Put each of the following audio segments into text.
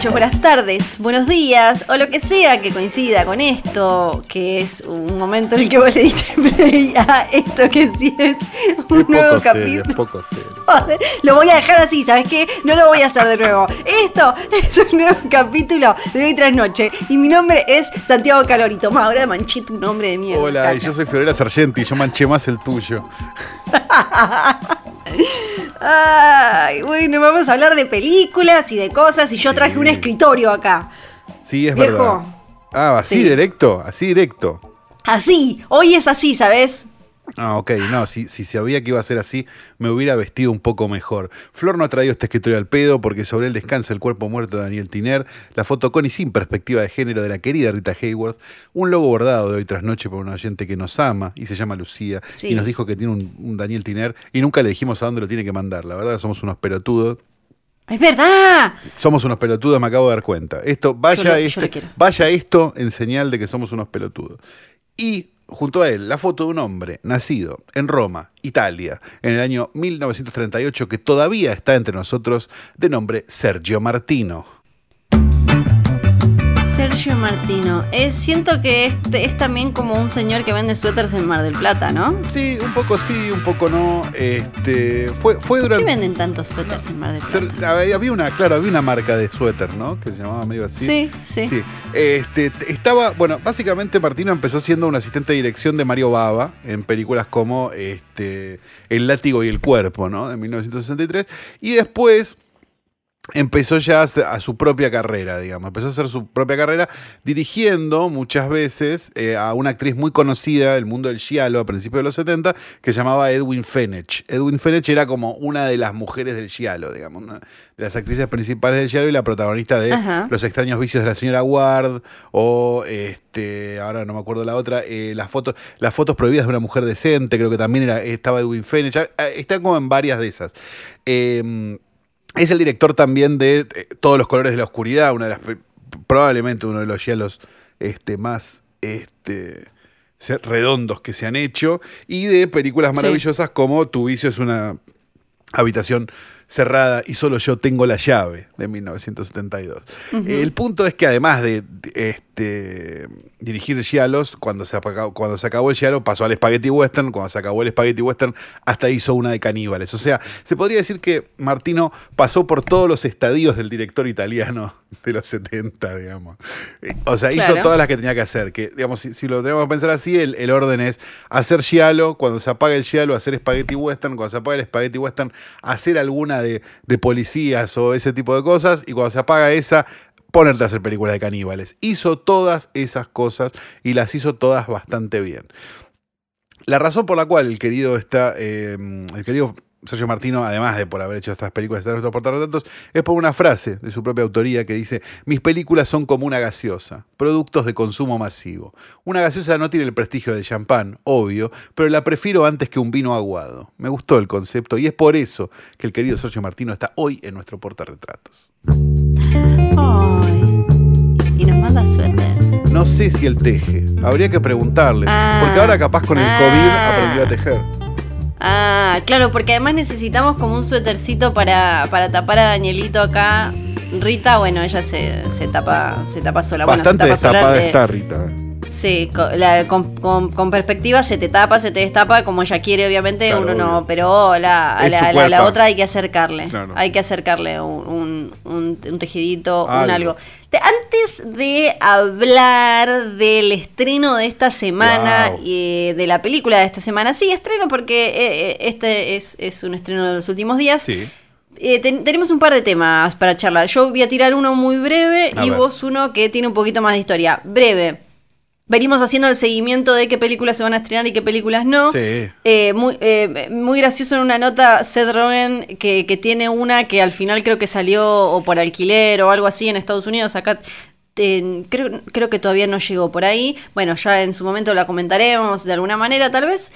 Noches, buenas tardes, buenos días, o lo que sea que coincida con esto, que es un momento en el que vos le diste play a esto que sí es un Es nuevo poco capítulo. es poco serio. Joder, Lo voy a dejar así, ¿sabes qué? No lo voy a hacer de nuevo. Esto es un nuevo capítulo de hoy tras noche. Y mi nombre es Santiago Calori. Toma, ahora manché tu nombre de mierda. Hola, y yo soy Fiorella Sargenti, yo manché más el tuyo. Ay, bueno, vamos a hablar de películas y de cosas. Y yo traje un escritorio acá. Sí, es Viejo. verdad. Ah, así Sí. directo, así directo. Así, hoy es así, ¿sabes? Ah, ok, no, si, si sabía que iba a ser así, me hubiera vestido un poco mejor. Flor no ha traído este escritorio al pedo porque sobre él descansa el cuerpo muerto de Daniel Tiner, la foto con y sin perspectiva de género de la querida Rita Hayworth, un logo bordado de hoy tras noche por una oyente que nos ama y se llama Lucía Sí. y nos dijo que tiene un, un Daniel Tiner y nunca le dijimos a dónde lo tiene que mandar. La verdad, somos unos pelotudos. Es verdad. Somos unos pelotudos, me acabo de dar cuenta. Esto, vaya, Yo lo- yo este- vaya esto en señal de que somos unos pelotudos. Y junto a él, la foto de un hombre nacido en Roma, Italia, en el año 1938, que todavía está entre nosotros, de nombre Sergio Martino. Sergio Martino. Es, siento que este es también como un señor que vende suéteres en Mar del Plata, ¿no? Sí, un poco sí, un poco no. Este, fue, fue ¿Por qué durante. venden tantos suéteres en Mar del Plata? Ser- había una, claro, había una marca de suéter, ¿no? Que se llamaba medio así. Sí, sí. Sí. Este, estaba, bueno, básicamente Martino empezó siendo un asistente de dirección de Mario Bava en películas como este, El látigo y el cuerpo, ¿no? De 1963. Y después empezó ya a, su propia carrera, digamos. Empezó a hacer su propia carrera dirigiendo muchas veces eh, a una actriz muy conocida del mundo del giallo a principios de los 70 que se llamaba Edwin Fenech. Edwin Fenech era como una de las mujeres del giallo, digamos, una de las actrices principales del giallo y la protagonista de Ajá. Los extraños vicios de la señora Ward o este, ahora no me acuerdo la otra, eh, las fotos las fotos prohibidas de una mujer decente, creo que también era, estaba Edwin Fenech, ah, está como en varias de esas. Eh, es el director también de eh, Todos los colores de la oscuridad, una de las pe- probablemente uno de los giallos este, más este, redondos que se han hecho y de películas Sí. maravillosas como Tu vicio es una habitación cerrada y solo yo tengo la llave de 1972. El punto es que además de de, este, dirigir giallos, cuando se, apagó- cuando se acabó el giallo pasó al spaghetti western, cuando se acabó el spaghetti western hasta hizo una de caníbales. O sea, se podría decir que Martino pasó por todos los estadios del director italiano de los 70, digamos. O sea, hizo todas las que tenía que hacer. Que, digamos, si, si lo tenemos que pensar así, el, el orden es hacer giallo, cuando se apaga el giallo, hacer spaghetti western, cuando se apaga el spaghetti western, hacer alguna de, de policías o ese tipo de cosas, y cuando se apaga esa, ponerte a hacer películas de caníbales. Hizo todas esas cosas y las hizo todas bastante bien. La razón por la cual el querido está, eh, el querido Sergio Martino, además de por haber hecho estas películas de nuestros portarretratos, es por una frase de su propia autoría que dice: Mis películas son como una gaseosa, productos de consumo masivo. Una gaseosa no tiene el prestigio del champán, obvio, pero la prefiero antes que un vino aguado. Me gustó el concepto y es por eso que el querido Sergio Martino está hoy en nuestro portarretratos. Y nos manda suéter. No sé si él teje, habría que preguntarle, Ah. porque ahora capaz con el Ah. COVID aprendió a tejer. Ah, claro, porque además necesitamos como un suétercito para, para tapar a Danielito acá. Rita, bueno, ella se, se tapa se tapa sola. Bueno, se Bastante tapa sola de- está Rita. Sí, co- la- con, con- con perspectiva se te tapa, se te destapa, como ella quiere, obviamente, Claro, uno no, pero la, a la, otra hay que acercarle. Claro. Hay que acercarle un, un, un- un tejidito, un Algo. algo. Te- Antes de hablar del estreno de esta semana, Wow. y de la película de esta semana, sí, estreno porque eh, eh, este es, es un estreno de los últimos días. Sí. Eh, ten- tenemos un par de temas para charlar. Yo voy a tirar uno muy breve A y ver. vos uno que tiene un poquito más de historia. Breve. Venimos haciendo el seguimiento de qué películas se van a estrenar y qué películas no. Sí. Eh, muy, eh, muy gracioso en una nota Seth Rogen que, que tiene una que al final creo que salió o por alquiler o algo así en Estados Unidos. Acá eh, creo, creo que todavía no llegó por ahí. Bueno, ya en su momento la comentaremos de alguna manera tal vez.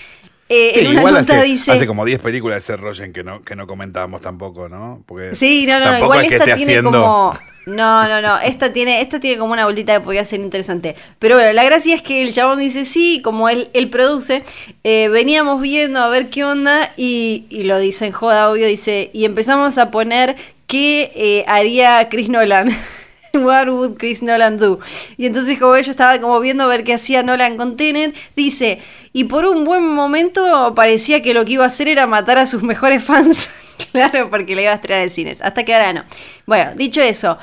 eh, Sí, en una igual nota hace, dice... hace como 10 películas de Seth Rogen que no, que no comentábamos tampoco, ¿no? Porque Sí, no, no, no, igual es que esta esté tiene haciendo- como. No, no, no. Esta tiene, esta tiene como una vueltita que podría ser interesante. Pero bueno, la gracia es que el chabón dice sí, como él, él produce. eh, veníamos viendo a ver qué onda. Y, y lo dice en joda, obvio, dice. Y empezamos a poner qué eh, haría Chris Nolan. What would Chris Nolan do? Y entonces como yo estaba como viendo a ver qué hacía Nolan con Tenet, dice, y por un buen momento parecía que lo que iba a hacer era matar a sus mejores fans. claro, porque le iba a estrenar en cines. Hasta que ahora no. Bueno, dicho eso,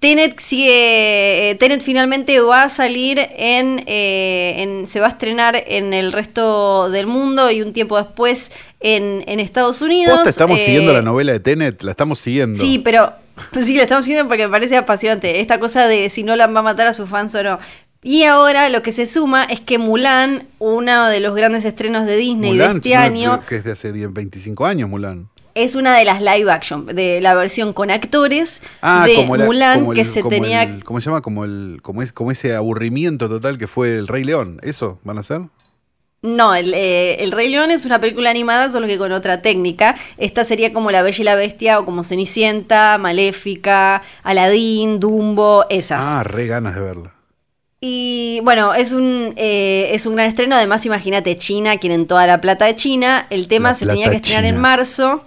Tenet sigue. eh, Tenet finalmente va a salir en, eh, en- Se va a estrenar en el resto del mundo y un tiempo después en, en Estados Unidos. Posta, estamos Eh, siguiendo la novela de Tenet, la estamos siguiendo. Sí, pero pues sí, la estamos siguiendo porque me parece apasionante. Esta cosa de si Nolan va a matar a sus fans o no. Y ahora lo que se suma es que Mulan, uno de los grandes estrenos de Disney Mulan, de este no, año, que es de hace 10, 25 años, Mulan. es una de las live action, de la versión con actores Ah, de como la- Mulan como el- que se como tenía... el- ¿Cómo se llama? Como, el, como, es, como ese aburrimiento total que fue el Rey León. ¿Eso van a hacer? No, el, eh, el Rey León es una película animada, solo que con otra técnica. Esta sería como La Bella y la Bestia o como Cenicienta, Maléfica, Aladín, Dumbo, esas. Ah, re ganas de verla. Y bueno, es un, eh, es un gran estreno. Además, imagínate, China, quieren toda la plata de China. El tema La se tenía que estrenar en marzo.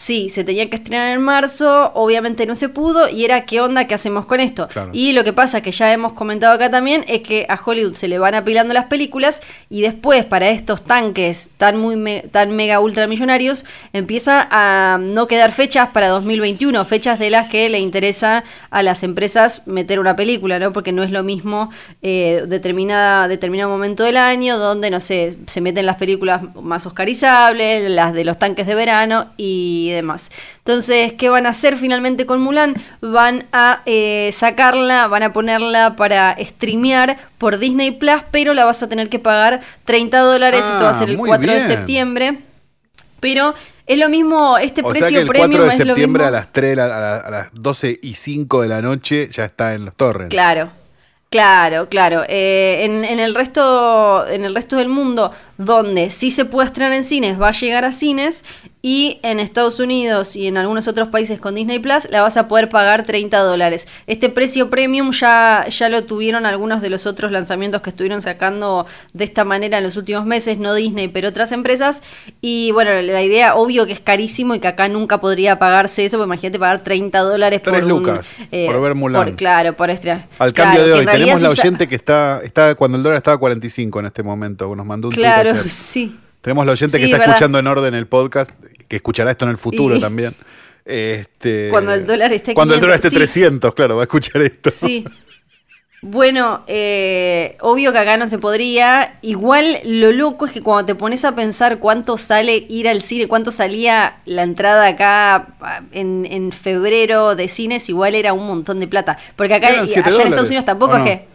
Sí, se tenía que estrenar en marzo, obviamente no se pudo y era qué onda, qué hacemos con esto. Claro. Y lo que pasa, que ya hemos comentado acá también, es que a Hollywood se le van apilando las películas y después para estos tanques tan, muy me- tan mega ultramillonarios empieza a no quedar fechas para 2021, fechas de las que le interesa a las empresas meter una película, ¿no? Porque no es lo mismo eh, determinada, determinado momento del año donde, no sé, se meten las películas más oscarizables, las de los tanques de verano y demás. Entonces, ¿qué van a hacer finalmente con Mulan? Van a eh, sacarla, van a ponerla para streamear por Disney Plus, pero la vas a tener que pagar 30 dólares. Esto va a Ah, ser el muy 4 de septiembre. Pero es lo mismo, este O sea precio que el premium 4 de es lo septiembre mismo. a las 3, de la- a, la- a las 12 y 5 de la noche ya está en los torrents. Claro, claro, claro. Eh, en, en el resto, en el resto del mundo, donde sí se puede estrenar en cines, va a llegar a cines. Y en Estados Unidos y en algunos otros países con Disney Plus la vas a poder pagar 30 dólares. Este precio premium ya, ya lo tuvieron algunos de los otros lanzamientos que estuvieron sacando de esta manera en los últimos meses, no Disney, pero otras empresas. Y bueno, la idea, obvio que es carísimo y que acá nunca podría pagarse eso, porque imagínate pagar 30 dólares por Tres un, lucas por ver Mulan. por- claro, por estrenar. Al Claro, cambio de hoy, tenemos la oyente que está, está cuando el dólar estaba a 45 en este momento, nos mandó un tuit Sí. Tenemos la oyente que está verdad. escuchando en orden el podcast, que escuchará esto en el futuro Y- también. Este, Cuando el dólar esté Cuando el dólar esté 500, sí. 300, claro, va a escuchar esto. Sí. Bueno, eh, obvio que acá no se podría. Igual lo loco es que cuando te pones a pensar cuánto sale ir al cine, cuánto salía la entrada acá ah, en, en febrero de cines, igual era un montón de plata. Porque acá, allá en Estados Unidos tampoco ¿o es que.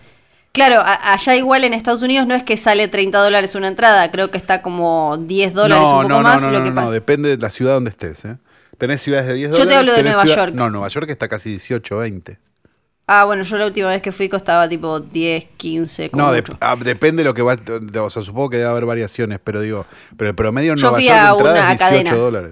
Claro, a- allá igual en Estados Unidos no es que sale 30 dólares una entrada, creo que está como 10 dólares, no, un poco no, más. no, no, lo que no, depende de la ciudad donde estés. ¿eh? Tenés ciudades de 10 Yo te dólares. hablo de Nueva ciudad- York. No, Nueva York está casi 18, 20. Ah, bueno, yo la última vez que fui costaba tipo 10, 15. como No, de- ah, depende de lo que va. O sea, supongo que debe haber variaciones, pero digo, pero el promedio en Yo Nueva fui York a una es 18 cadena. dólares.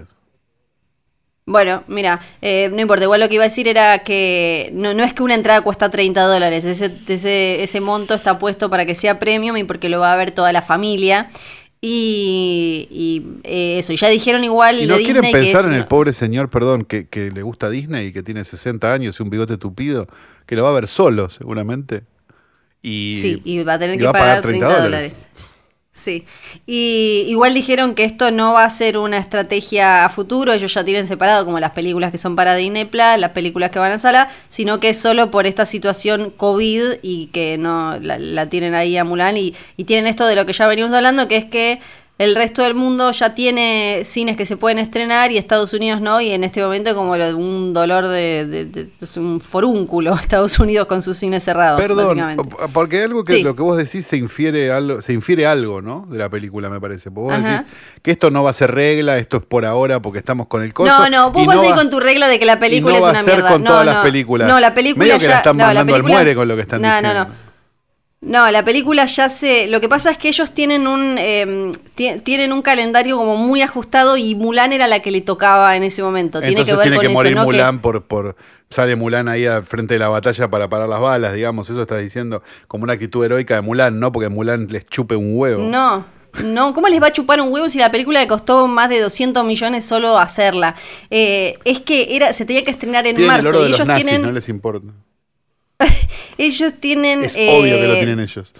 Bueno, mira, eh, no importa, igual lo que iba a decir era que no, no es que una entrada cuesta 30 dólares, ese, ese, ese monto está puesto para que sea premium y porque lo va a ver toda la familia. Y, y, eh, eso, y ya dijeron igual Y de no quieren Disney pensar en el una- pobre señor, perdón, que, que le gusta Disney y que tiene 60 años y un bigote tupido, que lo va a ver solo, seguramente. Y, Sí, y va a tener que va a pagar pagar 30 30 dólares. Sí. Y igual dijeron que esto no va a ser una estrategia a futuro, ellos ya tienen separado como las películas que son para Disney Plus, las películas que van a sala, sino que es solo por esta situación COVID y que no la, la tienen ahí a Mulan y, y tienen esto de lo que ya venimos hablando, que es que el resto del mundo ya tiene cines que se pueden estrenar y Estados Unidos no, y en este momento como lo un dolor de, de- de- es un forúnculo Estados Unidos con sus cines cerrados. Perdón, porque algo que Sí. lo que vos decís se infiere algo, se infiere algo, ¿no? De la película, me parece. Porque vos Ajá. decís que esto no va a ser regla, esto es por ahora porque estamos con el coso. No, no, vos vas a ir con tu regla de que la película y no es va una a ser mierda. con no, todas no. las películas. No, la película Medio que ya la están mandando al película- muere con lo que están diciendo. No, no, No, la película ya se. Lo que pasa es que ellos tienen un eh, ti- tienen un calendario como muy ajustado y Mulan era la que le tocaba en ese momento. Tiene Entonces que ver tiene con que eso, morir ¿no? Que- Mulan por, por. Sale Mulan ahí al frente de la batalla para parar las balas, digamos. Eso estás diciendo como una actitud heroica de Mulan, ¿no? Porque Mulan les chupe un huevo. No, no, ¿cómo les va a chupar un huevo si la película le costó más de 200 millones solo hacerla? Eh, es que era, se tenía que estrenar en Tienen el marzo oro de y los ellos nazis, tienen, no les importa. ellos tienen, Es eh, obvio que lo tienen ellos.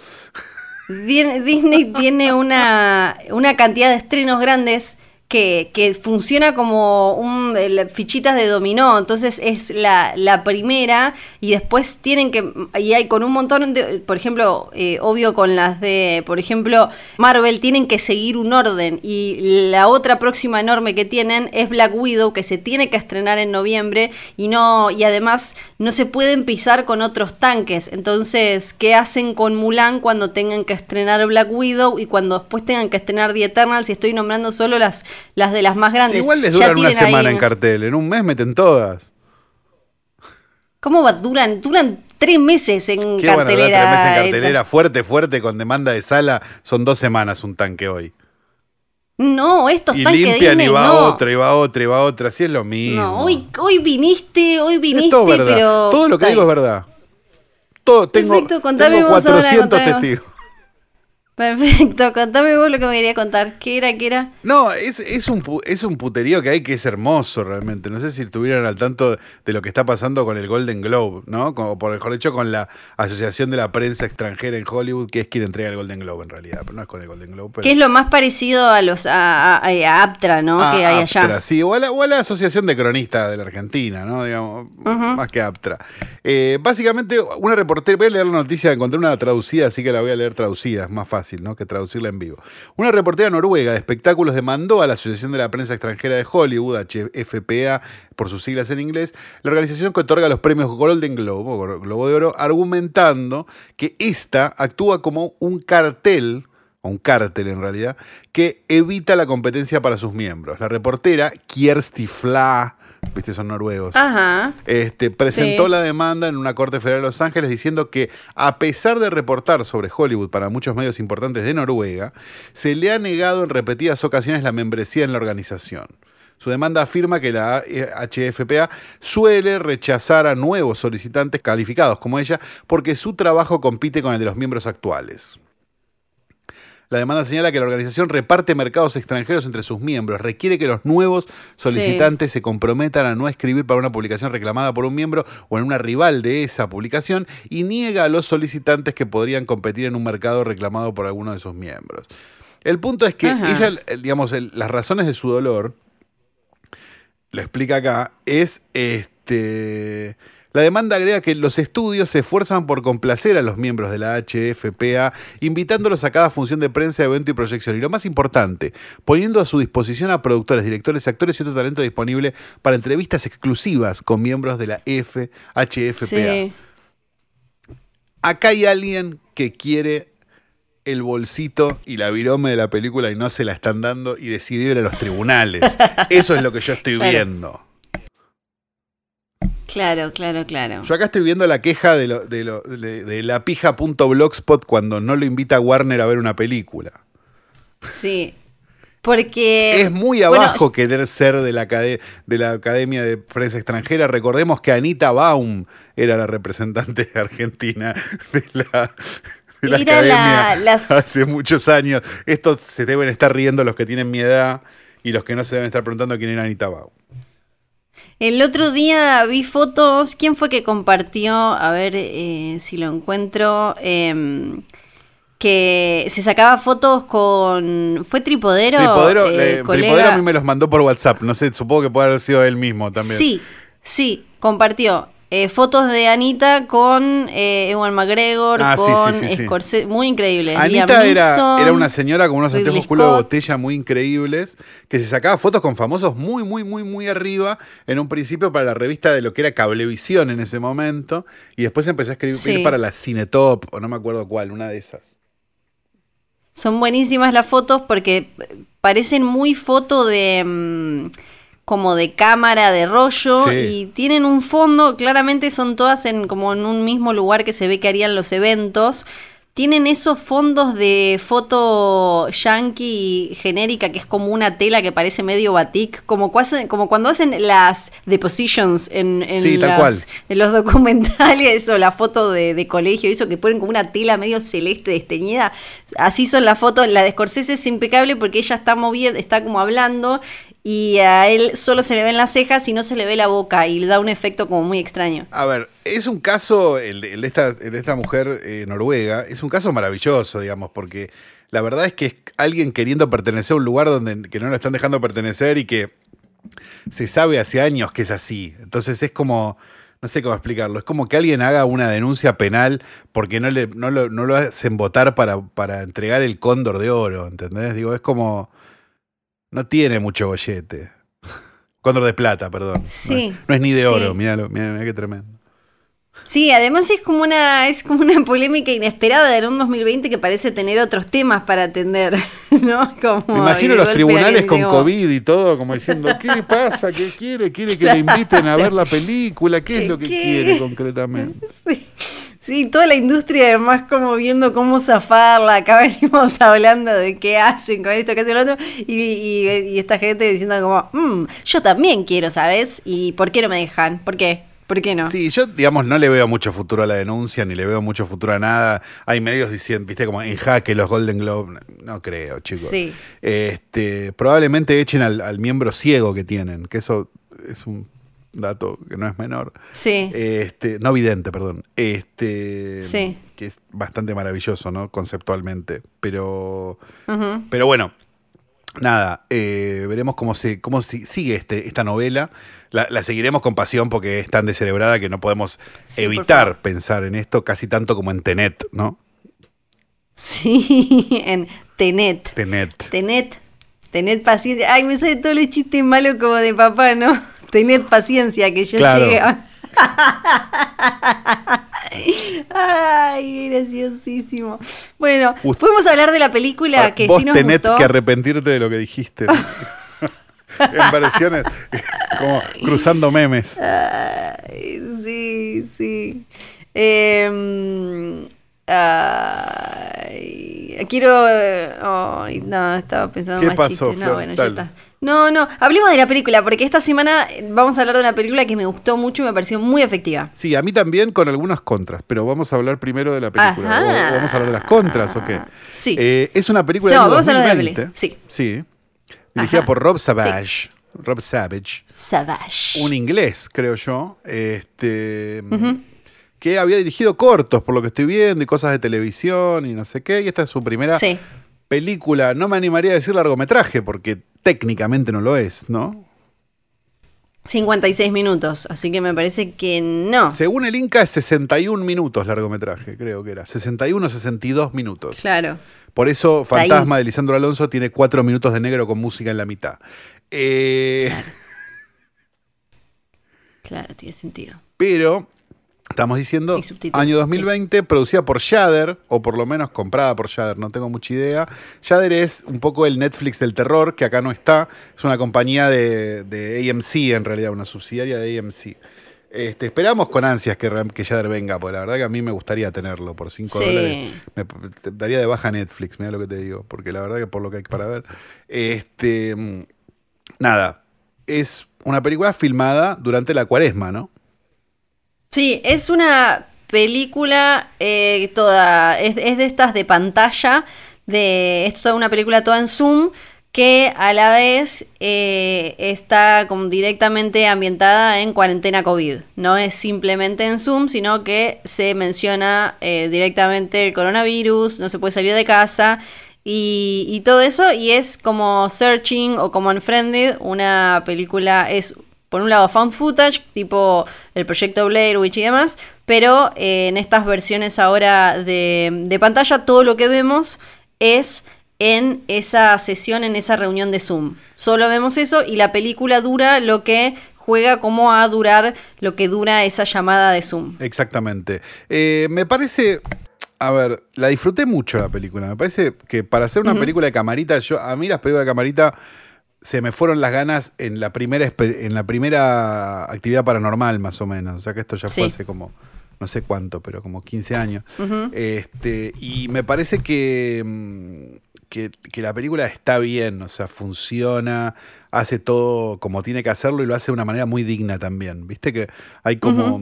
Di- Disney tiene una, una cantidad de estrenos grandes que, que funciona como un, fichitas de dominó. Entonces es la, la primera y después tienen que. Y hay con un montón de. Por ejemplo, eh, obvio con las de. Por ejemplo, Marvel tienen que seguir un orden. Y la otra próxima enorme que tienen es Black Widow, que se tiene que estrenar en noviembre. Y no. Y además no se pueden pisar con otros tanques. Entonces, ¿qué hacen con Mulan cuando tengan que estrenar Black Widow y cuando después tengan que estrenar The Eternals? Y estoy nombrando solo las, las de las más Sí, grandes. igual les duran una ahí- semana en cartel. En un mes meten todas. ¿Cómo va? Duran, duran tres meses en ¿Qué van a dar cartelera. tres meses en cartelera? Fuerte, fuerte, con demanda de sala. Son dos semanas un tanque hoy. No, estos Y tanques limpian Disney, y va no. otra, y va otra, y va otra. Así es lo mismo. No, hoy, hoy viniste, hoy viniste, todo pero. Todo lo que digo es verdad. Todo, tengo, Perfecto, contame tengo vos ahora, 400 contame vos. testigos. Perfecto, contame vos lo que me quería contar. ¿Qué era? ¿Qué era? No, es, es, un, es un puterío que hay que es hermoso realmente. No sé si estuvieron al tanto de lo que está pasando con el Golden Globe, ¿no? Como por mejor dicho, con la Asociación de la Prensa Extranjera en Hollywood, que es quien entrega el Golden Globe en realidad, pero no es con el Golden Globe. Pero... Que es lo más parecido a los a, a- a Aptra, ¿no? Ah, que hay Aptra, allá. Sí, o a, la, o a la Asociación de Cronistas de la Argentina, ¿no? Digamos, más que Aptra. Eh, básicamente, una reportera, voy a leer la noticia, encontré una traducida, así que la voy a leer traducida, es más fácil, Que traducirla en vivo. Una reportera noruega de espectáculos demandó a la Asociación de la Prensa Extranjera de Hollywood, HFPA, por sus siglas en inglés, la organización que otorga los premios Golden Globe, o Globo de Oro, argumentando que esta actúa como un cartel o un cártel en realidad, que evita la competencia para sus miembros. La reportera Kjersti Fla, viste, son noruegos, Ajá. este, presentó Sí. la demanda en una corte federal de Los Ángeles diciendo que a pesar de reportar sobre Hollywood para muchos medios importantes de Noruega, se le ha negado en repetidas ocasiones la membresía en la organización. Su demanda afirma que la HFPA suele rechazar a nuevos solicitantes calificados como ella porque su trabajo compite con el de los miembros actuales. La demanda señala que la organización reparte mercados extranjeros entre sus miembros, requiere que los nuevos solicitantes se comprometan a no escribir para una publicación reclamada por un miembro o en una rival de esa publicación y niega a los solicitantes que podrían competir en un mercado reclamado por alguno de sus miembros. El punto es que Ajá. ella, eh, digamos, el- las razones de su dolor, lo explica acá, es este. La demanda agrega que los estudios se esfuerzan por complacer a los miembros de la HFPA, invitándolos a cada función de prensa, evento y proyección. Y lo más importante, poniendo a su disposición a productores, directores, actores y otro talento disponible para entrevistas exclusivas con miembros de la F, HFPA. Sí. Acá hay alguien que quiere el bolsito y la virome de la película y no se la están dando y decidió ir a los tribunales. Eso es lo que yo estoy viendo. Claro, claro, claro. Yo acá estoy viendo la queja de, lo- de, lo- de, de la pija.blogspot cuando no lo invita a Warner a ver una película. Sí. Porque. es muy Eh, bueno, abajo querer ser de la, de la Academia de Prensa Extranjera. Recordemos que Anita Baum era la representante argentina de la, de la- Academia las- hace muchos años. Estos se deben estar riendo los que tienen mi edad y los que no se deben estar preguntando quién era Anita Baum. El otro día vi fotos. ¿Quién fue que compartió? A ver eh, si lo encuentro. em, que se sacaba fotos con. ¿Fue Tripodero? Tripodero, Eh, Tripodero a mí me los mandó por WhatsApp. No sé, supongo que puede haber sido él mismo también. Sí, sí, compartió. Eh, fotos de Anita con eh, Ewan McGregor, Ah, con sí, sí, sí. Scorsese, muy increíble. Anita era, era una señora con unos anteojos culo de botella muy increíbles, que se sacaba fotos con famosos muy, muy, muy, muy arriba, en un principio para la revista de lo que era Cablevisión en ese momento, y después empezó a escribir para la Cinetop, o no me acuerdo cuál, una de esas. Son buenísimas las fotos porque parecen muy foto de mm, como de cámara de rollo Sí. y tienen un fondo, claramente son todas en como en un mismo lugar que se ve que harían los eventos. tienen esos fondos de foto yankee genérica que es como una tela que parece medio batik, como, cuase- como cuando hacen las depositions en, en, Sí, las- en los documentales o la foto de, de colegio, eso que ponen como una tela medio celeste desteñida. Así son las fotos. La de Scorsese es impecable porque ella está moviendo, está como hablando y a él solo se le ven las cejas y no se le ve la boca y le da un efecto como muy extraño. A ver, es un caso, el de, el de esta, el de esta mujer eh, noruega, es un caso maravilloso, digamos, porque la verdad es que es alguien queriendo pertenecer a un lugar donde que no lo están dejando pertenecer y que se sabe hace años que es así. Entonces es como, no sé cómo explicarlo, es como que alguien haga una denuncia penal porque no, le, no, lo, no lo hacen votar para, para entregar el cóndor de oro, ¿entendés? Digo, es como, no tiene mucho gollete. Cóndor de plata, perdón. Sí, No, es- no es ni de sí. oro, míralo, mira, mira qué tremendo. Sí, además es como una es como una polémica inesperada en un 2020 que parece tener otros temas para atender, ¿no? Como Me imagino los tribunales con COVID y todo, como diciendo, ¿qué pasa? ¿Qué quiere? ¿Quiere que le inviten a ver la película? ¿Qué es lo que ¿Qué? quiere concretamente? Sí. Sí, toda la industria además como viendo cómo zafarla. Acá venimos hablando de qué hacen con esto, qué hacen lo otro. Y, y- y esta gente diciendo como, "Mm, yo también quiero, ¿sabes? ¿Y por qué no me dejan? ¿Por qué? ¿Por qué no? Sí, yo, digamos, no le veo mucho futuro a la denuncia, ni le veo mucho futuro a nada. Hay medios diciendo, viste, como en jaque los Golden Globe. No creo, chicos. Sí. Este, probablemente echen al, al miembro ciego que tienen, que eso es un dato que no es menor. Sí. Este, no vidente, perdón. Este, Sí. que es bastante maravilloso, ¿no? Conceptualmente. Pero, pero bueno, nada, eh, veremos cómo se, cómo si- sigue este, esta novela. La, la seguiremos con pasión porque es tan descerebrada que no podemos Sí, evitar pensar en esto casi tanto como en Tenet, ¿no? Sí, en Tenet. Tenet. Tened, tened paciencia. Ay, me sale todos los chistes malos como de papá, ¿no? Tened paciencia, que yo Claro. llegue. a- Ay, graciosísimo. Bueno, Ust- podemos hablar de la película que Vos sí nos tenés gustó. que arrepentirte de lo que dijiste. en versiones como cruzando memes. Ay, sí, sí. Em, ay, quiero. eh, Ay, no, estaba pensando ¿Qué más pasó, chistes. No, bueno, ya está. No, no, hablemos de la película, porque esta semana vamos a hablar de una película que me gustó mucho y me pareció muy efectiva. Sí, a mí también con algunas contras, pero vamos a hablar primero de la película. Ajá. O, o vamos a hablar de las contras o qué. Sí. Eh, es una película No, del vamos a hablar de la 2020. peli, sí. Sí. Dirigida Ajá. por Rob Savage. Rob Savage. Savage. Un inglés, creo yo. Este. Que había dirigido cortos, por lo que estoy viendo, y cosas de televisión y no sé qué. Y esta es su primera Sí. película. No me animaría a decir largometraje, porque técnicamente no lo es, ¿no? 56 minutos, así que me parece que no. Según el Inca es 61 minutos largometraje, creo que era. 61 o 62 minutos. Claro. Por eso. Fantasma de Lisandro Alonso tiene cuatro minutos de negro con música en la mitad. Eh, Claro, tiene sentido. Pero estamos diciendo año sí. 2020, producida por Shudder, o por lo menos comprada por Shudder, no tengo mucha idea. Shudder es un poco el Netflix del terror, que acá no está. Es una compañía de, de AMC, en realidad, una subsidiaria de AMC. Este, esperamos con ansias que, que Shudder venga, porque la verdad que a mí me gustaría tenerlo por 5 Sí. dólares. Me daría de baja Netflix, mira lo que te digo, porque la verdad que por lo que hay para ver. Este, mm, nada, es una película filmada durante la cuaresma, ¿no? Sí, es una película eh, toda, es, es de estas de pantalla, de, es toda una película toda en Zoom, que a la vez eh, está como directamente ambientada en cuarentena COVID. No es simplemente en Zoom, sino que se menciona eh, directamente el coronavirus, no se puede salir de casa. Y, y todo eso, y es como Searching o como Unfriended, una película, es por un lado found footage, tipo el proyecto Blair Witch y demás, pero eh, en estas versiones ahora de, de pantalla todo lo que vemos es en esa sesión, en esa reunión de Zoom. Solo vemos eso y la película dura lo que juega como a durar lo que dura esa llamada de Zoom. Exactamente. Eh, me parece. A ver, la disfruté mucho la película. Me parece que para hacer una película de camarita, yo, a mí las películas de camarita se me fueron las ganas en la primera en la primera actividad paranormal, más o menos. O sea que esto ya Sí. fue hace como no sé cuánto, pero como 15 años. este, y me parece que, mm, que, que la película está bien, o sea, funciona, hace todo como tiene que hacerlo y lo hace de una manera muy digna también. Viste que hay como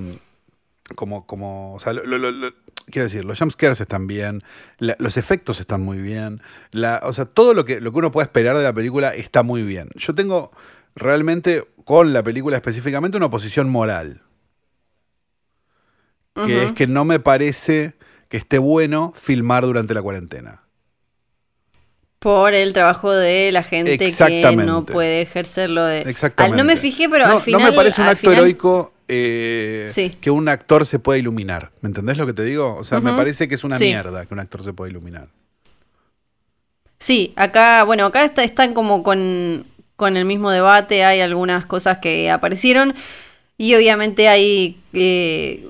como, como, o sea, lo, lo, lo, quiero decir, los jumpscares están bien, la, los efectos están muy bien, la, o sea, todo lo que, lo que uno puede esperar de la película está muy bien. Yo tengo realmente con la película específicamente una posición moral, que uh -huh. es que no me parece que esté bueno filmar durante la cuarentena. Por el trabajo de la gente que no puede ejercerlo de. Exactamente. no me fijé, pero no, al final. No me parece un acto final... heroico eh, sí. que un actor se pueda iluminar. ¿Me entendés lo que te digo? O sea, uh -huh. me parece que es una sí. mierda que un actor se pueda iluminar. Sí, acá, bueno, acá está, están como con, con el mismo debate, hay algunas cosas que aparecieron y obviamente hay eh,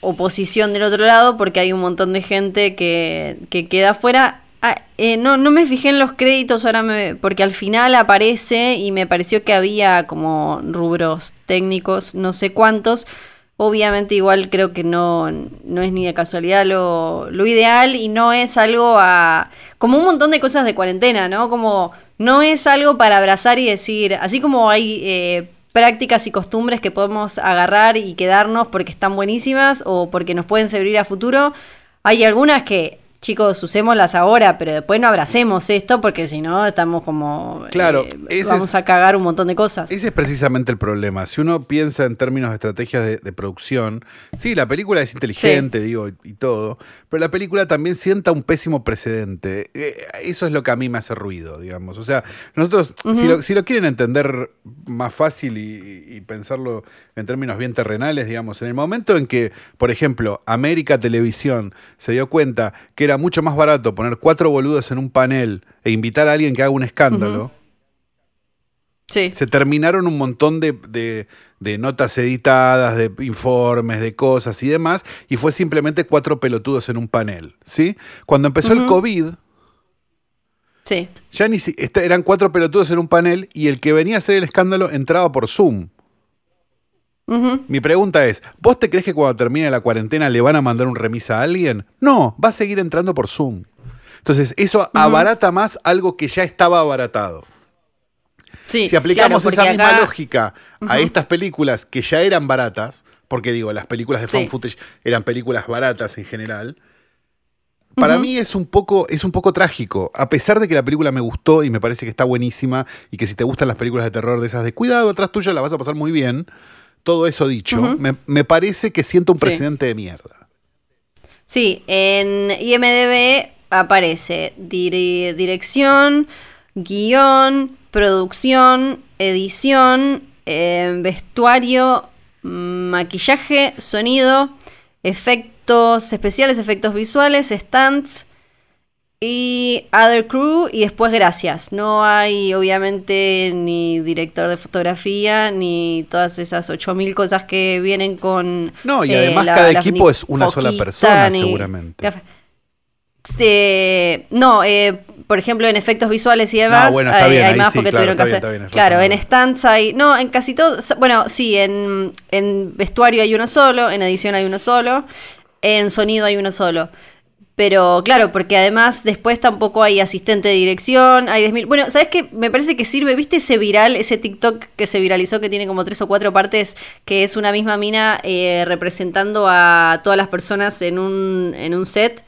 oposición del otro lado porque hay un montón de gente que, que queda fuera. Ah, eh, no, no me fijé en los créditos ahora me, porque al final aparece y me pareció que había como rubros técnicos, no sé cuántos. Obviamente igual creo que no, no es ni de casualidad lo, lo, ideal y no es algo a... como un montón de cosas de cuarentena, ¿no? Como no es algo para abrazar y decir, así como hay eh, prácticas y costumbres que podemos agarrar y quedarnos porque están buenísimas o porque nos pueden servir a futuro, hay algunas que chicos, usémoslas ahora, pero después no abracemos esto porque si no estamos como... Claro, eh, vamos es, a cagar un montón de cosas. Ese es precisamente el problema. Si uno piensa en términos de estrategias de, de producción, sí, la película es inteligente, sí. digo, y, y, todo, pero la película también sienta un pésimo precedente. Eh, eso es lo que a mí me hace ruido, digamos. O sea, nosotros, uh -huh. si, lo, si, lo, quieren entender más fácil y, y pensarlo en términos bien terrenales, digamos, en el momento en que, por ejemplo, América Televisión se dio cuenta que era mucho más barato poner cuatro boludos en un panel e invitar a alguien que haga un escándalo, uh -huh. sí. se terminaron un montón de, de, de, notas editadas, de informes, de cosas y demás, y fue simplemente cuatro pelotudos en un panel. ¿sí? Cuando empezó uh -huh. el COVID, sí. ya ni este, eran cuatro pelotudos en un panel y el que venía a hacer el escándalo entraba por Zoom. Uh -huh. Mi pregunta es, ¿vos te crees que cuando termine la cuarentena le van a mandar un remisa a alguien? No, va a seguir entrando por Zoom. Entonces, eso uh -huh. abarata más algo que ya estaba abaratado. Sí, si aplicamos claro, esa acá... misma lógica uh -huh. a estas películas que ya eran baratas, porque digo, las películas de fan sí. footage eran películas baratas en general, para uh -huh. mí es un poco es un poco trágico, a pesar de que la película me gustó y me parece que está buenísima y que si te gustan las películas de terror de esas de cuidado atrás tuyo la vas a pasar muy bien todo eso dicho, uh -huh. me, me, parece que siento un precedente sí. de mierda. Sí, en IMDB aparece dir dirección, guion, producción, edición, eh, vestuario, maquillaje, sonido, efectos especiales, efectos visuales, stands, y Other Crew y después Gracias. No hay obviamente ni director de fotografía ni todas esas 8000 cosas que vienen con... No, y además eh, la, cada equipo es una sola persona seguramente. Eh, no, eh, por ejemplo en efectos visuales y demás no, bueno, hay, bien, hay más sí, porque claro, tuvieron que hacer... Bien, claro, en stands hay... No, en casi todo... Bueno, sí, en, en vestuario hay uno solo, en edición hay uno solo, en sonido hay uno solo. Pero claro, porque además después tampoco hay asistente de dirección, hay 10.000... Bueno, ¿sabes qué? Me parece que sirve, ¿viste ese viral, ese TikTok que se viralizó que tiene como tres o cuatro partes, que es una misma mina eh, representando a todas las personas en un, en un set?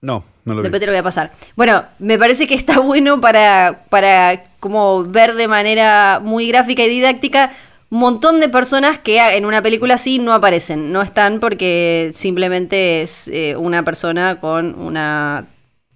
No, no lo vi. Después te lo voy a pasar. Bueno, me parece que está bueno para, para como ver de manera muy gráfica y didáctica montón de personas que en una película así no aparecen, no están porque simplemente es eh, una persona con una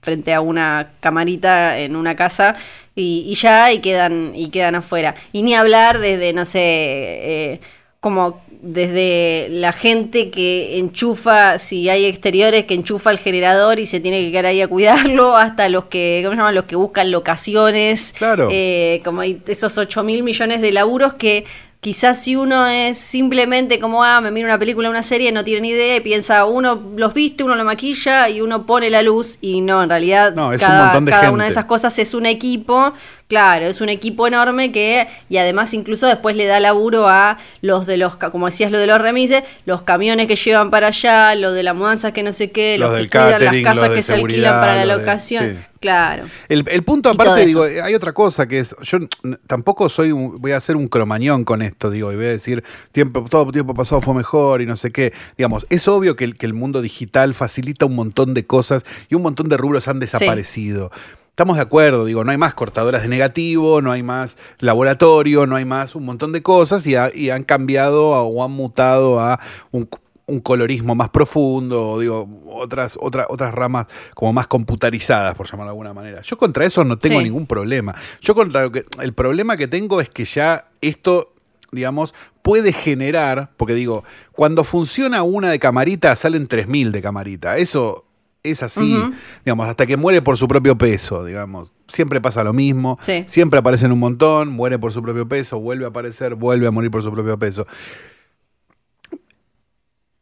frente a una camarita en una casa y, y, ya y quedan y quedan afuera y ni hablar desde no sé eh, como desde la gente que enchufa, si hay exteriores, que enchufa el generador y se tiene que quedar ahí a cuidarlo, hasta los que, ¿cómo se llaman? Los que buscan locaciones. Claro. Eh, como esos 8 mil millones de laburos que quizás si uno es simplemente como, ah, me mira una película, una serie, no tiene ni idea y piensa, uno los viste, uno lo maquilla y uno pone la luz y no, en realidad No, es un cada, montón de cada gente. una de esas cosas es un equipo, claro, es un equipo enorme que, y además incluso después le da laburo a los de los, como decías, lo de los remises, los camiones que llevan para allá, lo de la mudanza que no sé qué, Los los, del que cuidan las casas que se alquilan para la de- locación, sí. claro. El, el punto aparte, digo, hay otra cosa que es, yo tampoco soy, un- voy a hacer un cromañón con esto, digo, y voy a decir, tiempo, todo tiempo pasado fue mejor y no sé qué. Digamos, es obvio que el, que el mundo digital facilita un montón de cosas y un montón de rubros han desaparecido. Estamos de acuerdo, digo, no hay más cortadoras de negativo, no hay más laboratorio, no hay más un montón de cosas y, ha- y han cambiado a- o han mutado a un, un colorismo más profundo, digo, otras, otras, otras ramas como más computarizadas, por llamarlo de alguna manera. Yo contra eso no tengo Sí. ningún problema. Yo contra lo que. El problema que tengo es que ya esto. Digamos, puede generar, porque digo, cuando funciona una de camarita, salen 3.000 de camarita. Eso es así, digamos, hasta que muere por su propio peso, digamos. Siempre pasa lo mismo, Sí. siempre aparecen un montón, muere por su propio peso, vuelve a aparecer, vuelve a morir por su propio peso.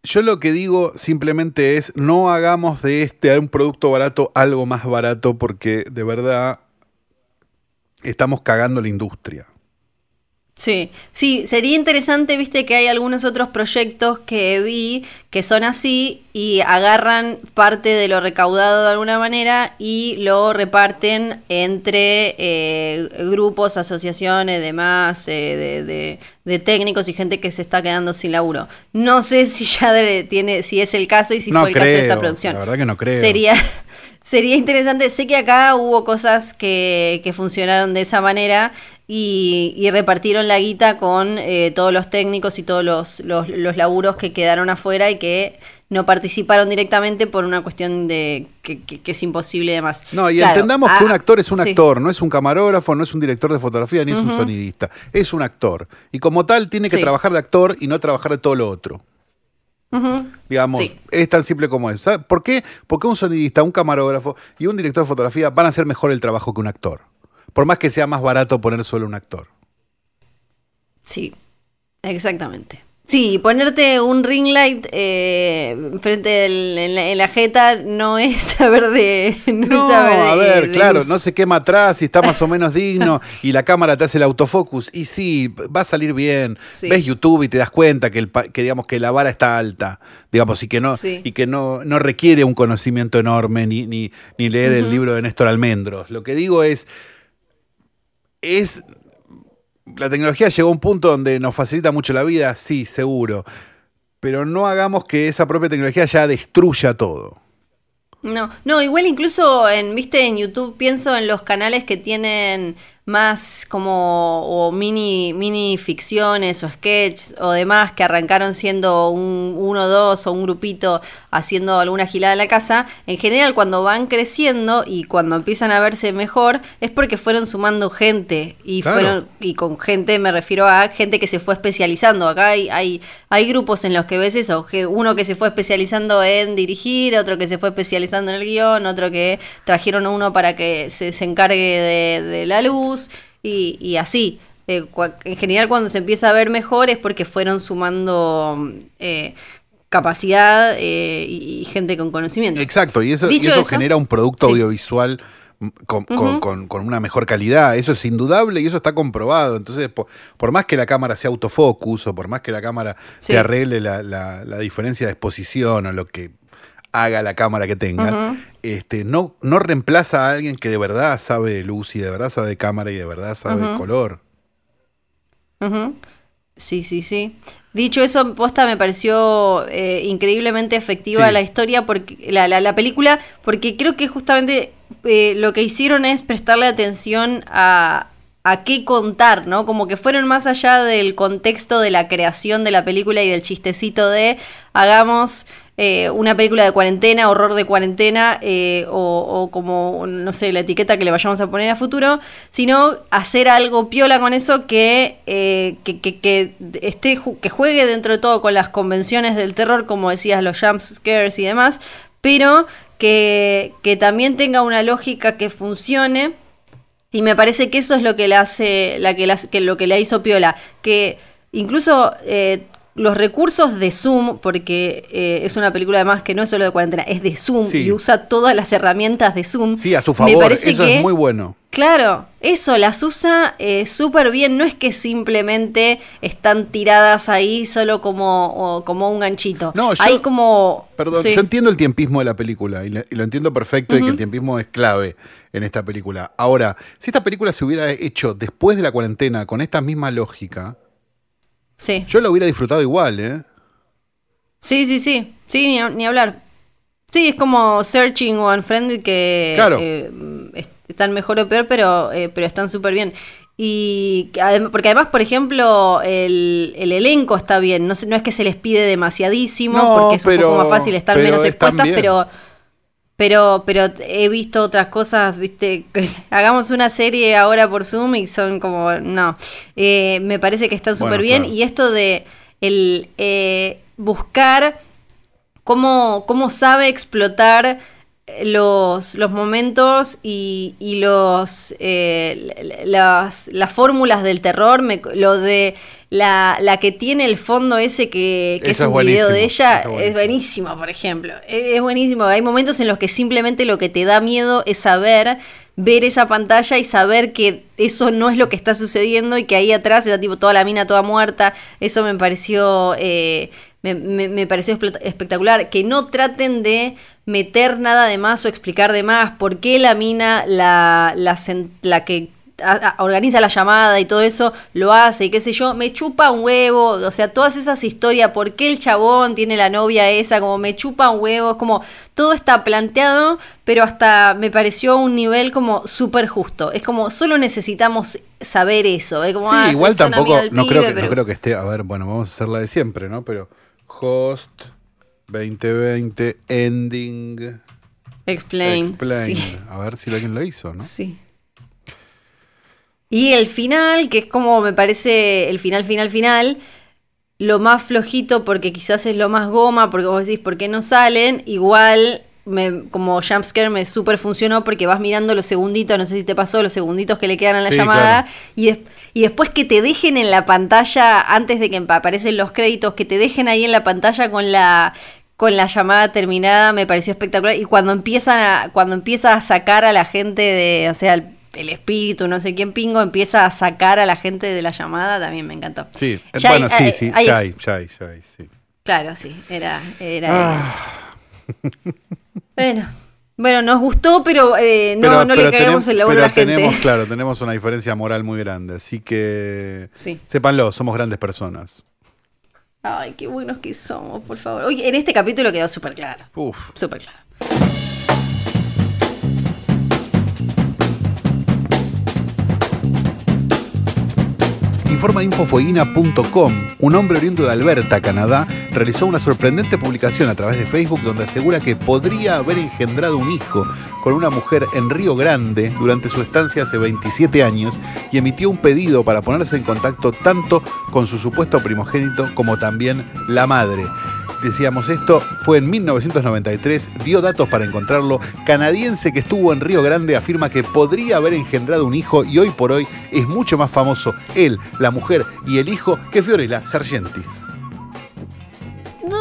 Yo lo que digo simplemente es no hagamos de este un producto barato algo más barato porque de verdad estamos cagando la industria. Sí, sí, sería interesante, viste que hay algunos otros proyectos que vi que son así y agarran parte de lo recaudado de alguna manera y lo reparten entre eh, grupos, asociaciones, demás, eh, de, de- de técnicos y gente que se está quedando sin laburo. No sé si ya de- tiene, si es el caso y si No fue el caso de esta producción. la verdad que no creo. Sería, sería interesante. Sé que acá hubo cosas que, que funcionaron de esa manera y, y repartieron la guita con eh, todos los técnicos y todos los, los, los laburos que quedaron afuera y que no participaron directamente por una cuestión de que, que- que es imposible y demás. No, y Claro, entendamos ah, que un actor es un sí. actor, no es un camarógrafo, no es un director de fotografía, ni es un sonidista. Es un actor. Y como tal, tiene que Sí. trabajar de actor y no trabajar de todo lo otro. Digamos, Sí. es tan simple como es. ¿Sabe ¿Por qué? Porque un sonidista, un camarógrafo y un director de fotografía van a hacer mejor el trabajo que un actor. Por más que sea más barato poner solo un actor. Sí, exactamente. Sí, ponerte un ring light eh, frente del- en, la, en la jeta no es saber de. No, No, es saber a ver, de claro, no se quema atrás y está más o menos digno y la cámara te hace el autofocus y sí, va a salir bien. Sí. Ves YouTube y te das cuenta que, el, que digamos que la vara está alta, digamos, y que no, Sí. y que no, no requiere un conocimiento enorme ni, ni, ni leer el libro de Néstor Almendros. Lo que digo es, es la tecnología llegó a un punto donde nos facilita mucho la vida, sí, seguro. Pero no hagamos que esa propia tecnología ya destruya todo. No, no, igual incluso en, viste, en YouTube pienso en los canales que tienen más como o mini mini ficciones o sketches o demás que arrancaron siendo un uno dos o un grupito haciendo alguna gilada en la casa en general cuando van creciendo y cuando empiezan a verse mejor es porque fueron sumando gente y Claro. fueron y con gente me refiero a gente que se fue especializando acá hay hay, hay grupos en los que ves eso que uno que se fue especializando en dirigir otro que se fue especializando en el guion otro que trajeron a uno para que se, se encargue de, de la luz y, y así Eh, en general cuando se empieza a ver mejor es porque fueron sumando eh, capacidad eh, y, y gente con conocimiento Exacto, y eso, y eso eso, genera un producto sí. audiovisual mm, con, con- Ujú. con- con una mejor calidad. Eso es indudable y eso está comprobado. Entonces, por, por más que la cámara sea autofocus o por más que la cámara Sí. te arregle la, la- la diferencia de exposición o lo que haga la cámara que tenga. Este, no, no reemplaza a alguien que de verdad sabe de luz y de verdad sabe de cámara y de verdad sabe de color. Sí, sí, sí. Dicho eso, posta me pareció eh, increíblemente efectiva Sí. la historia, porque la, la, la película, porque creo que justamente eh, lo que hicieron es prestarle atención a, a qué contar, ¿no? Como que fueron más allá del contexto de la creación de la película y del chistecito de hagamos eh, una película de cuarentena, horror de cuarentena, eh, o, o como, no sé, la etiqueta que le vayamos a poner a futuro, sino hacer algo piola con eso que, eh, que, que, que esté, que juegue dentro de todo con las convenciones del terror, como decías, los jump scares y demás, pero que, que también tenga una lógica que funcione. Y me parece que eso es lo que le hace, la que, que lo que le hizo Piola, que incluso eh, los recursos de Zoom, porque eh, es una película además que no es solo de cuarentena, es de Zoom Sí. y usa todas las herramientas de Zoom. Sí, a su Me favor, parece eso que- es muy bueno. Claro, eso las usa eh, súper bien. No es que simplemente están tiradas ahí solo como, o como un ganchito. No, yo- Hay como. Perdón, sí. yo entiendo el tiempismo de la película y, le- y lo entiendo perfecto y que el tiempismo es clave en esta película. Ahora, si esta película se hubiera hecho después de la cuarentena con esta misma lógica, Sí. yo la hubiera disfrutado igual, ¿eh? Sí, sí, sí. Sí, ni, ni hablar. Sí, es como Searching o Unfriended que Claro. eh, est- están mejor o peor, pero, eh, pero están súper bien. Y porque además, por ejemplo, el, el elenco está bien. No, no es que se les pide demasiadísimo, No, porque es un poco más fácil estar menos expuestas, pero pero pero he visto otras cosas, viste, hagamos una serie ahora por Zoom y son como, no, Eh, me parece que están súper Bueno, bien claro. y esto de el eh, buscar cómo, cómo sabe explotar los, los momentos y, y los eh, las, las fórmulas del terror, me- lo de la, la que tiene el fondo ese que, que es un video de ella, es es buenísimo. buenísimo, por ejemplo. Es, es buenísimo. Hay momentos en los que simplemente lo que te da miedo es saber, ver esa pantalla y saber que eso no es lo que está sucediendo y que ahí atrás está tipo toda la mina toda muerta. Eso me pareció, eh, me, me- me pareció espectacular. Que no traten de meter nada de más o explicar de más por qué la mina, la, la, que a- a- organiza la llamada y todo eso, lo hace y qué sé yo, me chupa un huevo, o sea, todas esas historias, por qué el chabón tiene la novia esa, como me chupa un huevo, es como todo está planteado, pero hasta me pareció un nivel como súper justo, es como solo necesitamos saber eso, es como, Sí, ah, igual tampoco, no creo, que, no creo que esté, a ver, bueno, vamos a hacer la de siempre, ¿no? Pero host 2020 ending Explain. explain. Sí. A ver si alguien lo hizo, ¿no? Sí. Y el final, que es como me parece el final, final, final, lo más flojito porque quizás es lo más goma, porque vos decís, ¿por qué no salen? Igual, me, como jumpscare me súper funcionó porque vas mirando los segunditos, no sé si te pasó, los segunditos que le quedan a la Sí, llamada, claro. y, des- y después que te dejen en la pantalla, antes de que aparecen los créditos, que te dejen ahí en la pantalla con la con la llamada terminada me pareció espectacular y cuando empiezan a cuando empieza a sacar a la gente de o sea el, el espíritu no sé quién pingo empieza a sacar a la gente de la llamada también me encantó Sí, Ya bueno, hay- sí, hay- sí, hay ya ya hay, ya hay, sí. claro sí era era Ah. bueno bueno nos gustó pero eh, no Pero- no pero le tenem- el laburo pero a la gente tenemos, claro, tenemos una diferencia moral muy grande, así que Sí. sépanlo, somos grandes personas. ay qué buenos que somos por favor oye en este capítulo quedó súper claro Uf. súper claro Informa infofueguina.com. Un hombre oriundo de Alberta, Canadá, realizó una sorprendente publicación a través de Facebook donde asegura que podría haber engendrado un hijo con una mujer en Río Grande durante su estancia hace 27 años y emitió un pedido para ponerse en contacto tanto con su supuesto primogénito como también la madre. Decíamos esto, fue en 1993, dio datos para encontrarlo. Canadiense que estuvo en Río Grande afirma que podría haber engendrado un hijo y hoy por hoy es mucho más famoso él, la mujer y el hijo que Fiorella Sargenti. No,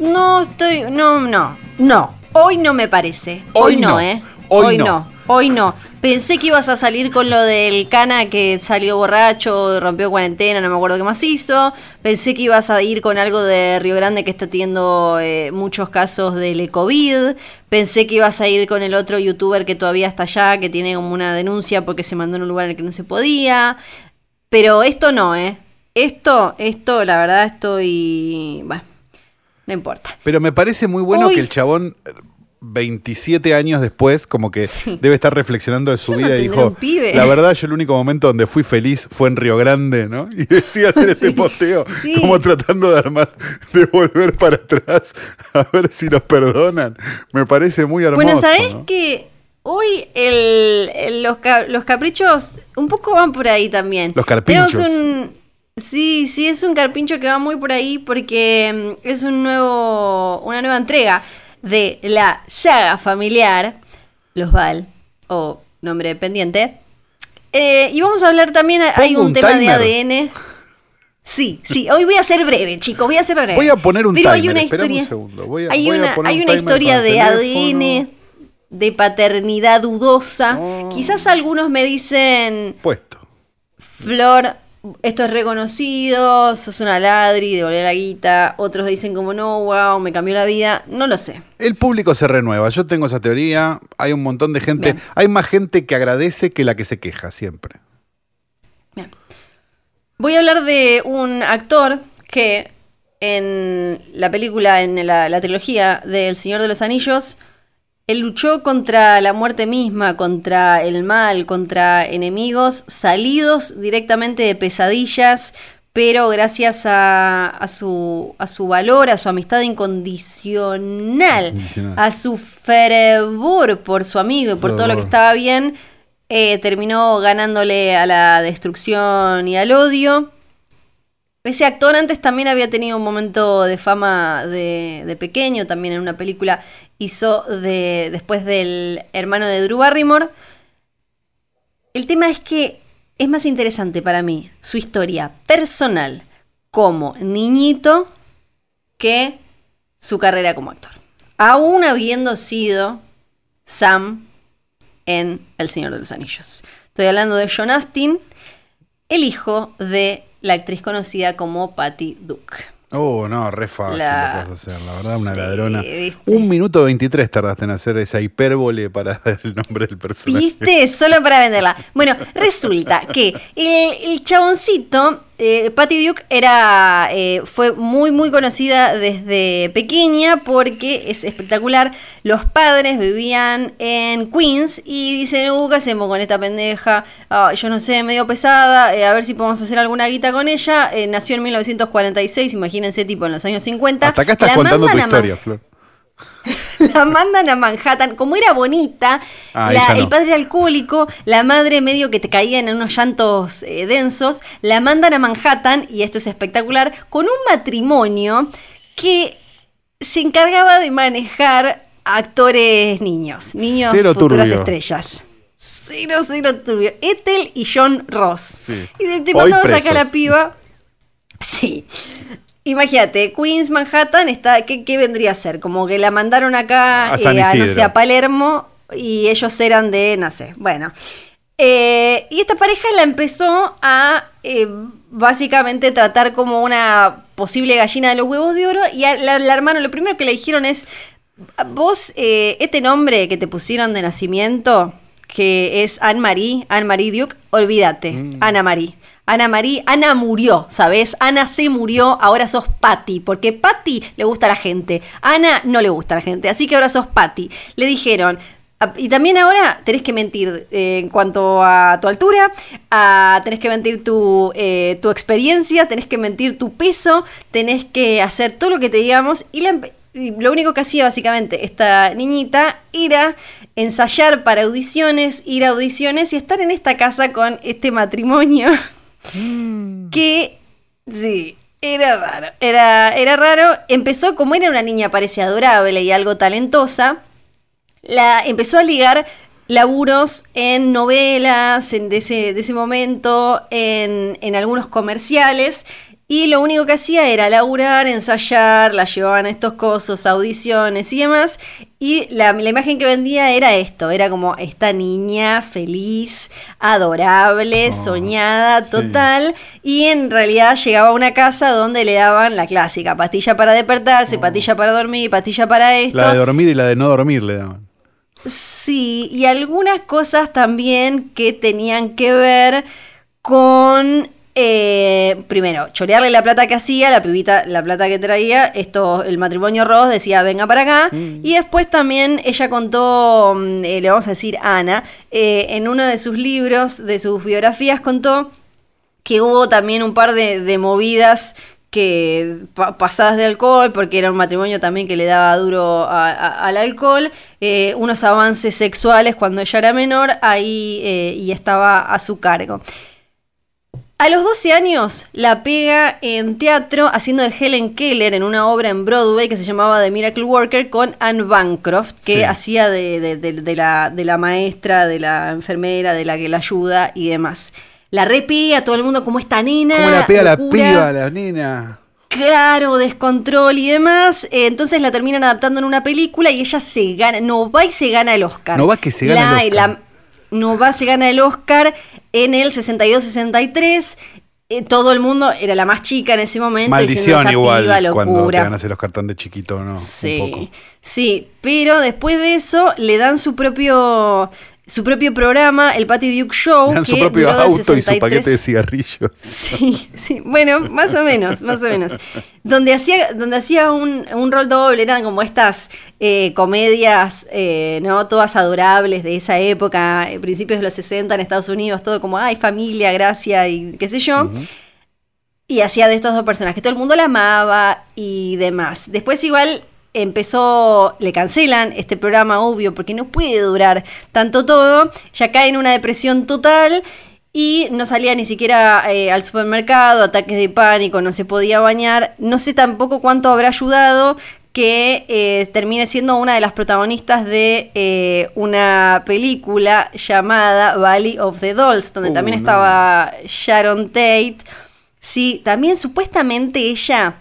no estoy. No, no. No. Hoy no me parece. Hoy, Hoy no, no. ¿eh? Hoy no. Hoy no. Pensé que ibas a salir con lo del cana que salió borracho, rompió cuarentena, no me acuerdo qué más hizo. Pensé que ibas a ir con algo de Río Grande que está teniendo eh, muchos casos del COVID. Pensé que ibas a ir con el otro youtuber que todavía está allá, que tiene como una denuncia porque se mandó en un lugar en el que no se podía. Pero esto no, ¿eh? Esto, esto, la verdad, estoy. Bueno, no importa. Pero me parece muy bueno Hoy- que el chabón, 27 años después, como que Sí. debe estar reflexionando de su Yo no vida y dijo, la verdad yo el único momento donde fui feliz fue en Río Grande, ¿no? Y decía hacer este posteo, sí. como tratando de armar, de volver para atrás, a ver si nos perdonan. Me parece muy hermoso. Bueno, ¿sabés ¿no? que hoy el, el- los, los caprichos un poco van por ahí también? Los carpinchos. Un- sí, sí, es un carpincho que va muy por ahí porque mm, es un nuevo, una nueva entrega de la saga familiar, Los Val, o nombre pendiente. Eh, y vamos a hablar también, hay un, un tema timer. de ADN. Sí, sí, hoy voy a ser breve, chicos, voy a ser breve. Voy a poner un Pero hay timer, una esperame un historia, segundo, voy a- hay voy a una, poner hay un una timer historia de teléfono. ADN, de paternidad dudosa. Oh. Quizás algunos me dicen, Puesto. Flor, esto es reconocido, sos una ladri, devolver la guita. Otros dicen como, no, wow, me cambió la vida. No lo sé. El público se renueva. Yo tengo esa teoría. Hay un montón de gente. Bien. Hay más gente que agradece que la que se queja siempre. Bien. Voy a hablar de un actor que en la película, en la, la trilogía del Señor de los Anillos, él luchó contra la muerte misma, contra el mal, contra enemigos salidos directamente de pesadillas, pero gracias a, a su, a su valor, a su amistad incondicional, Incondicional. a su fervor por su amigo y por todo lo que estaba bien, eh, terminó ganándole a la destrucción y al odio. Ese actor antes también había tenido un momento de fama de, pequeño, también en una película hizo de, después del hermano de Drew Barrymore. El tema es que es más interesante para mí su historia personal como niñito que su carrera como actor. Aún habiendo sido Sam en El Señor de los Anillos. Estoy hablando de John Astin, el hijo de la actriz conocida como Patty Duke. Oh, no, re fácil La- lo hacer, la verdad, una Sí, ladrona. ¿viste? Un minuto 23 tardaste en hacer esa hipérbole para dar el nombre del personaje. ¿Viste? Solo para venderla. Bueno, resulta que el, el chaboncito, eh, Patty Duke, era, eh, fue muy, muy conocida desde pequeña porque es espectacular. Los padres vivían en Queens y dicen, uh, ¿qué hacemos con esta pendeja? Yo no sé, medio pesada, eh, a ver si podemos hacer alguna guita con ella. Eh, nació en 1946, imagínense, tipo en los años 50. Hasta acá estás La contando tu historia, Flor. la mandan a Manhattan. Como era bonita, Ah, la- ella no. el padre alcohólico, la madre medio que te caían en unos llantos eh, densos, la mandan a Manhattan, y esto es espectacular, con un matrimonio que se encargaba de manejar actores niños, niños Cero futuras turbio. estrellas. Cero, cero turbio. Ethel y John Ross. Sí. Y de, te mandamos acá la piba. Sí. Imagínate, Queens, Manhattan, está, ¿qué, qué vendría a ser? Como que la mandaron acá A eh, a, no sé, a Palermo y ellos eran de, no sé, bueno. Eh, y esta pareja la empezó a eh, básicamente tratar como una posible gallina de los huevos de oro y a la, la hermana lo primero que le dijeron es, vos, eh, este nombre que te pusieron de nacimiento, que es Anne-Marie, Anne-Marie Duke, olvídate, Mm. Ana Marie. Ana Marie, Ana murió, ¿sabes? Ana se murió, ahora sos Patty, porque Patty le gusta a la gente, Ana no le gusta a la gente, así que ahora sos Patty. Le dijeron, "Ah, y también ahora tenés que mentir eh, en cuanto a tu altura, a- tenés que mentir tu, eh, tu experiencia, tenés que mentir tu peso, tenés que hacer todo lo que te digamos. Y, la y lo único que hacía básicamente esta niñita era ensayar para audiciones, ir a audiciones y estar en esta casa con este matrimonio que sí, era raro, era, era raro. Empezó como era una niña parece adorable y algo talentosa, la empezó a ligar laburos en novelas en, de, ese, de ese momento, en, en algunos comerciales. Y lo único que hacía era laburar, ensayar, la llevaban a estos cosos, audiciones y demás. Y la, la imagen que vendía era esto, era como esta niña feliz, adorable, Oh, soñada, sí. total. Y en realidad llegaba a una casa donde le daban la clásica, pastilla para despertarse, pastilla para dormir, pastilla para esto. La de dormir y la de no dormir le daban. Sí, y algunas cosas también que tenían que ver con, eh, primero, chorearle la plata que hacía, la pibita, la plata que traía, esto, el matrimonio Ross decía, venga para acá, y después también ella contó, mm, eh, le vamos a decir Ana, eh, en uno de sus libros, de sus biografías, contó que hubo también un par de, de movidas que pa- pasadas de alcohol, porque era un matrimonio también que le daba duro a- a- al alcohol, eh, unos avances sexuales cuando ella era menor, ahí eh, y estaba a su cargo. A los 12 años la pega en teatro haciendo de Helen Keller en una obra en Broadway que se llamaba The Miracle Worker con Anne Bancroft, que Sí. hacía de, de- de- de la, de la maestra, de la enfermera, de la que la ayuda y demás. la repía a todo el mundo como esta nena. ¿Cómo la pega la piba, la nena? Claro, descontrol y demás. Eh, entonces la terminan adaptando en una película y ella se gana, no va y se gana el Oscar. Nova que se gana La- el Oscar. la- Nova se gana el Oscar en el 62-63. Eh, todo el mundo era la más chica en ese momento. Maldición diciendo, "Esta igual piba, cuando te locura". ganas el Oscar tan de chiquito, ¿no? Sí, sí, pero después de eso le dan su propio su propio programa, el Patty Duke Show. Dan su que propio duró auto y su 63 paquete de cigarrillos. Sí, sí, bueno, más o menos, más o menos. Donde hacía, donde hacía un, un rol doble, eran como estas eh, comedias, eh, ¿no? Todas adorables de esa época, eh, principios de los 60 en Estados Unidos, todo como, ay, familia, gracia y qué sé yo. Y hacía de estos dos personajes, todo el mundo la amaba y demás. Después igual empezó, le cancelan este programa, obvio, porque no puede durar tanto todo, ya cae en una depresión total y no salía ni siquiera eh, al supermercado, ataques de pánico, no se podía bañar, no sé tampoco cuánto habrá ayudado que eh, termine siendo una de las protagonistas de eh, una película llamada Valley of the Dolls, donde Uh, también no. estaba Sharon Tate. Sí, también supuestamente ella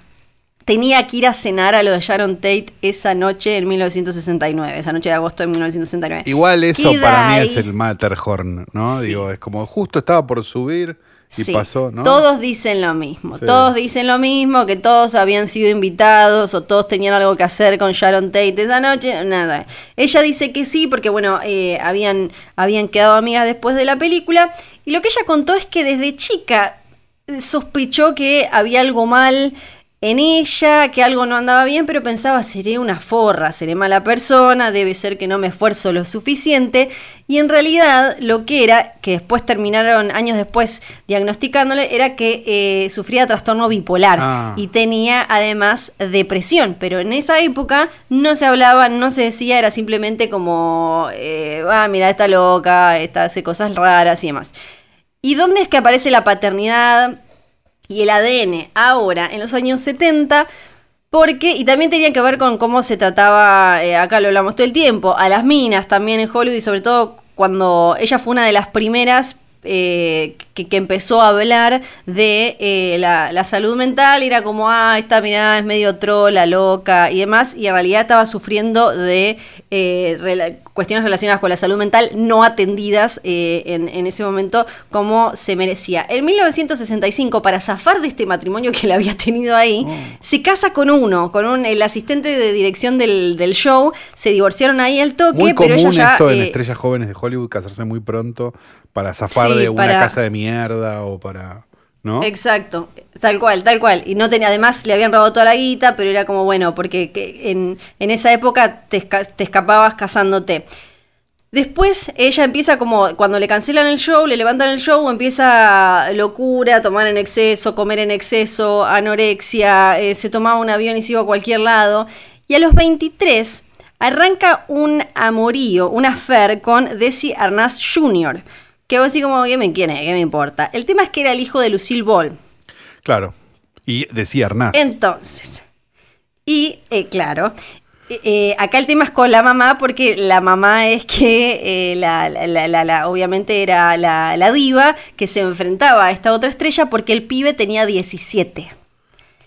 tenía que ir a cenar a lo de Sharon Tate esa noche en 1969, esa noche de agosto de 1969. Igual eso Queda para mí ahí. es el Matterhorn, ¿no? Sí. Digo, es como justo estaba por subir y Sí, pasó, ¿no? Todos dicen lo mismo, Sí. todos dicen lo mismo, que todos habían sido invitados o todos tenían algo que hacer con Sharon Tate esa noche, nada. Ella dice que sí, porque bueno, eh, habían, habían quedado amigas después de la película, y lo que ella contó es que desde chica eh, sospechó que había algo mal en ella, que algo no andaba bien, pero pensaba, seré una forra, seré mala persona, debe ser que no me esfuerzo lo suficiente. Y en realidad lo que era, que después terminaron años después diagnosticándole, era que eh, sufría trastorno bipolar Ah. y tenía además depresión. Pero en esa época no se hablaba, no se decía, era simplemente como, eh, ah, mira, está loca, esta hace cosas raras y demás. ¿Y dónde es que aparece la paternidad? Y el ADN ahora, en los años 70, porque, y también tenía que ver con cómo se trataba, eh, acá lo hablamos todo el tiempo, a las minas también en Hollywood y sobre todo cuando ella fue una de las primeras eh, que, que empezó a hablar de eh, la, la salud mental, y era como, ah, esta mirada es medio trola, loca y demás, y en realidad estaba sufriendo de eh, rela- cuestiones relacionadas con la salud mental no atendidas en, en ese momento como se merecía. En 1965, para zafar de este matrimonio que le había tenido ahí, se casa con uno, con un, el asistente de dirección del, del show, se divorciaron ahí al toque, Muy pero ella común ya... esto en estrellas jóvenes de Hollywood casarse muy pronto para zafar Sí, de una para- casa de mierda o para. ¿No? Exacto, tal cual, tal cual. Y no tenía, además le habían robado toda la guita, pero era como, bueno, porque que en, en esa época te, esca- te escapabas casándote. Después ella empieza como, cuando le cancelan el show, le levantan el show, empieza locura, tomar en exceso, comer en exceso, anorexia, eh, se tomaba un avión y se iba a cualquier lado. Y a los 23 arranca un amorío, un affair con Desi Arnaz Jr., que vos así como, ¿qué me quiere? ¿Qué me importa? El tema es que era el hijo de Lucille Ball. Claro. Y decía Arnaz. Entonces, y eh, claro, eh, eh, acá el tema es con la mamá, porque la mamá es que eh, la, la- la- obviamente era la, la diva que se enfrentaba a esta otra estrella porque el pibe tenía 17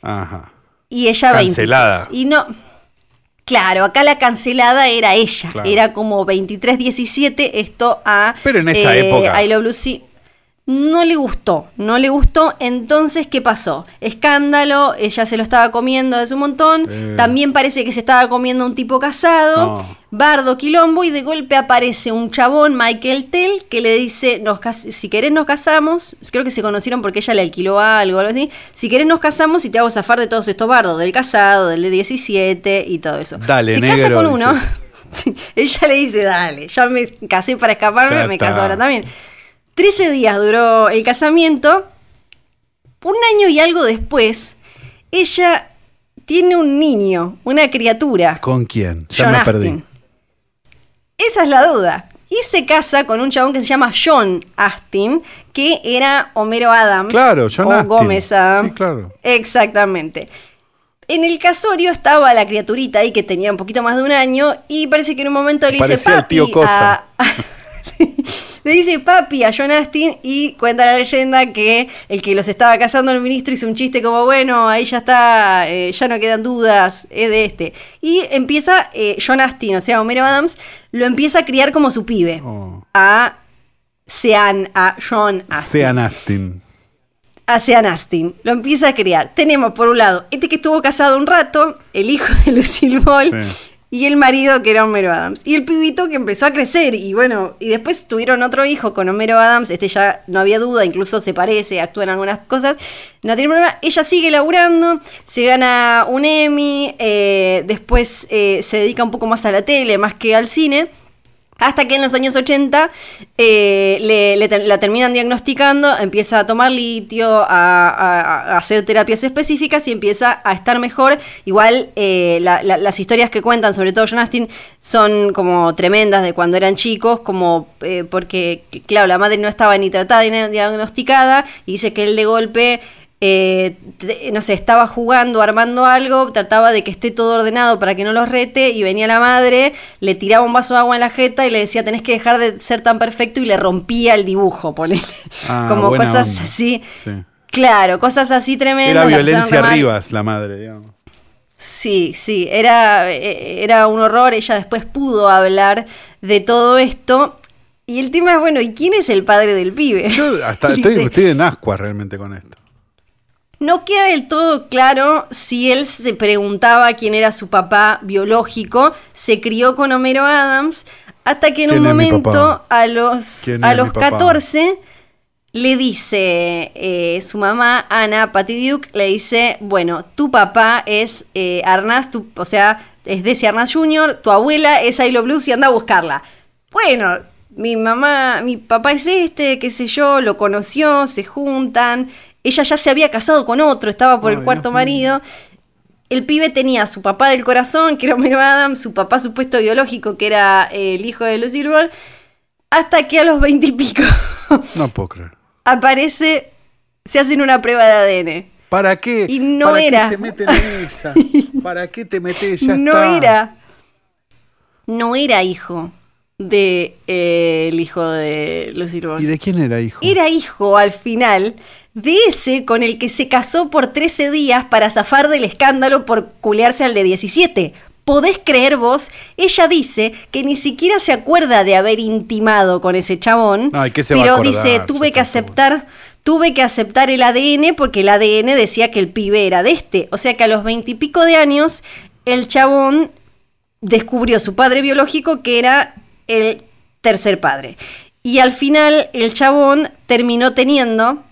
Ajá. y ella 20. Cancelada. Y no. Claro, acá la cancelada era ella. Claro. Era como 23-17 esto a. Pero en esa época. I Love Lucy. No le gustó, no le gustó. Entonces, ¿qué pasó? Escándalo, ella se lo estaba comiendo hace un montón. También parece que se estaba comiendo un tipo casado. No. Bardo Quilombo y de golpe aparece un chabón, Michael Tell, que le dice, nos si querés nos casamos, creo que se conocieron porque ella le alquiló algo, algo así, si querés nos casamos y te hago zafar de todos estos bardos, del casado, del de 17 y todo eso. Dale, se negro, casa con uno, sí, ella le dice, dale, ya me casé para escaparme, Ya me está. caso ahora también. 13 días duró el casamiento, un año y algo después, ella tiene un niño, una criatura. ¿Con quién? Ya John me perdí. Astin. Esa es la duda. Y se casa con un chabón que se llama John Astin, que era Homero Adams. Claro, John o Astin. Gómez Adams. Sí, claro. Exactamente. En el casorio estaba la criaturita ahí que tenía un poquito más de un año y parece que en un momento le dice Parecía el papi tío Cosa". a-. le dice papi a John Astin y cuenta la leyenda que el que los estaba casando el ministro hizo un chiste como, bueno, ahí ya está, eh, ya no quedan dudas, es de este. Y empieza eh, John Astin, o sea, Homero Adams, lo empieza a criar como su pibe. Oh. A Sean, a John Astin. Sean Astin. a Sean Astin. Lo empieza a criar. Tenemos por un lado este que estuvo casado un rato, el hijo de Lucille Ball, Sí. Y el marido que era Homero Adams. Y el pibito que empezó a crecer. Y bueno, y después tuvieron otro hijo con Homero Adams. Este ya no había duda, incluso se parece, actúa en algunas cosas. No tiene problema. Ella sigue laburando, se gana un Emmy, eh, después eh, se dedica un poco más a la tele, más que al cine. Hasta que en los años 80 eh, le- la terminan diagnosticando, empieza a tomar litio, a, hacer terapias específicas y empieza a estar mejor. Igual eh, la- las historias que cuentan, sobre todo John Astin, son como tremendas de cuando eran chicos, como eh, porque, claro, la madre no estaba ni tratada ni diagnosticada y dice que él de golpe eh, no sé, estaba jugando, armando algo, trataba de que esté todo ordenado para que no los rete y venía la madre, le tiraba un vaso de agua en la jeta y le decía tenés que dejar de ser tan perfecto y le rompía el dibujo, ponele. Ah, Como cosas onda. así. Sí. Claro, cosas así tremendas. Era violencia. Rivas, la madre, digamos. Sí, sí, era, eh, era un horror. Ella después pudo hablar de todo esto. Y el tema es, bueno, ¿y quién es el padre del pibe? Yo hasta estoy, estoy en ascuas realmente con esto. No queda del todo claro si él se preguntaba quién era su papá biológico. Se crió con Homero Adams hasta que en un ¿Quién es mi momento, a los, ¿Quién a los papá? 14, le dice eh, su mamá, Ana Patty Duke, le dice, bueno, tu papá es eh, Arnaz, tu- o sea, es Desi Arnaz Jr., tu abuela es Ailo Blues y anda a buscarla. Bueno, mi mamá, mi papá es este, qué sé yo, lo conoció, se juntan. Ella ya se había casado con otro, estaba por Ay, el cuarto marido. El pibe tenía a su papá del corazón, que era Homero Adams, su papá supuesto biológico, que era eh, el hijo de Lucille Ball, hasta que a los veintipico No puedo creer. aparece, se hacen una prueba de ADN. ¿Para qué? Y no ¿Para era. qué se meten en esa? ¿Para qué te metes? Ya no está. era, no era hijo de eh, el hijo de Lucille Ball. ¿Y de quién era hijo? Era hijo al final de ese con el que se casó por 13 días para zafar del escándalo por culearse al de 17. ¿Podés creer vos? Ella dice que ni siquiera se acuerda de haber intimado con ese chabón. No, ¿y qué se va a pero dice, tuve que aceptar, tuve que aceptar el ADN porque el ADN decía que el pibe era de este. O sea que a los veintipico de años, el chabón descubrió su padre biológico que era el tercer padre. Y al final el chabón terminó teniendo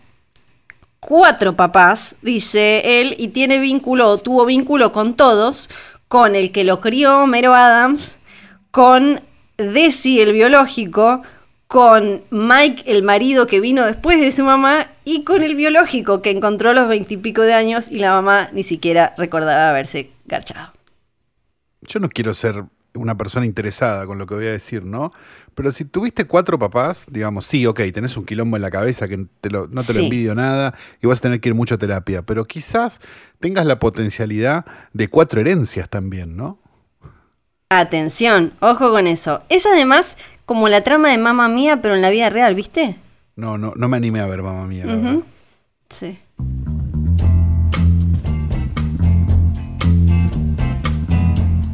cuatro papás, dice él, y tiene vínculo, tuvo vínculo con todos, con el que lo crió, Mero Adams, con Desi, el biológico, con Mike, el marido que vino después de su mamá, y con el biológico que encontró a los veintipico de años y la mamá ni siquiera recordaba haberse garchado. Yo no quiero ser una persona interesada con lo que voy a decir, ¿no? Pero si tuviste cuatro papás, digamos, sí, ok, tenés un quilombo en la cabeza que te lo- no te lo envidio nada y vas a tener que ir mucho a terapia, pero quizás tengas la potencialidad de cuatro herencias también, ¿no? Atención, ojo con eso. Es además como la trama de Mamma Mía, pero en la vida real, ¿viste? No, no, no me animé a ver, mamá mía. la verdad. Sí.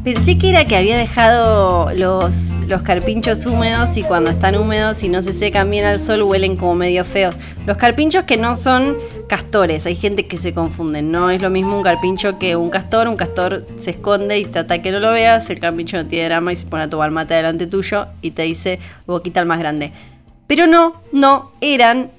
Pensé que era que había dejado los, los carpinchos húmedos y cuando están húmedos y no se secan bien al sol huelen como medio feos. Los carpinchos que no son castores, hay gente que se confunden. No es lo mismo un carpincho que un castor. Un castor se esconde y trata que no lo veas. El carpincho no tiene drama y se pone a tomar mate delante tuyo y te dice boquita el más grande. Pero no, no, eran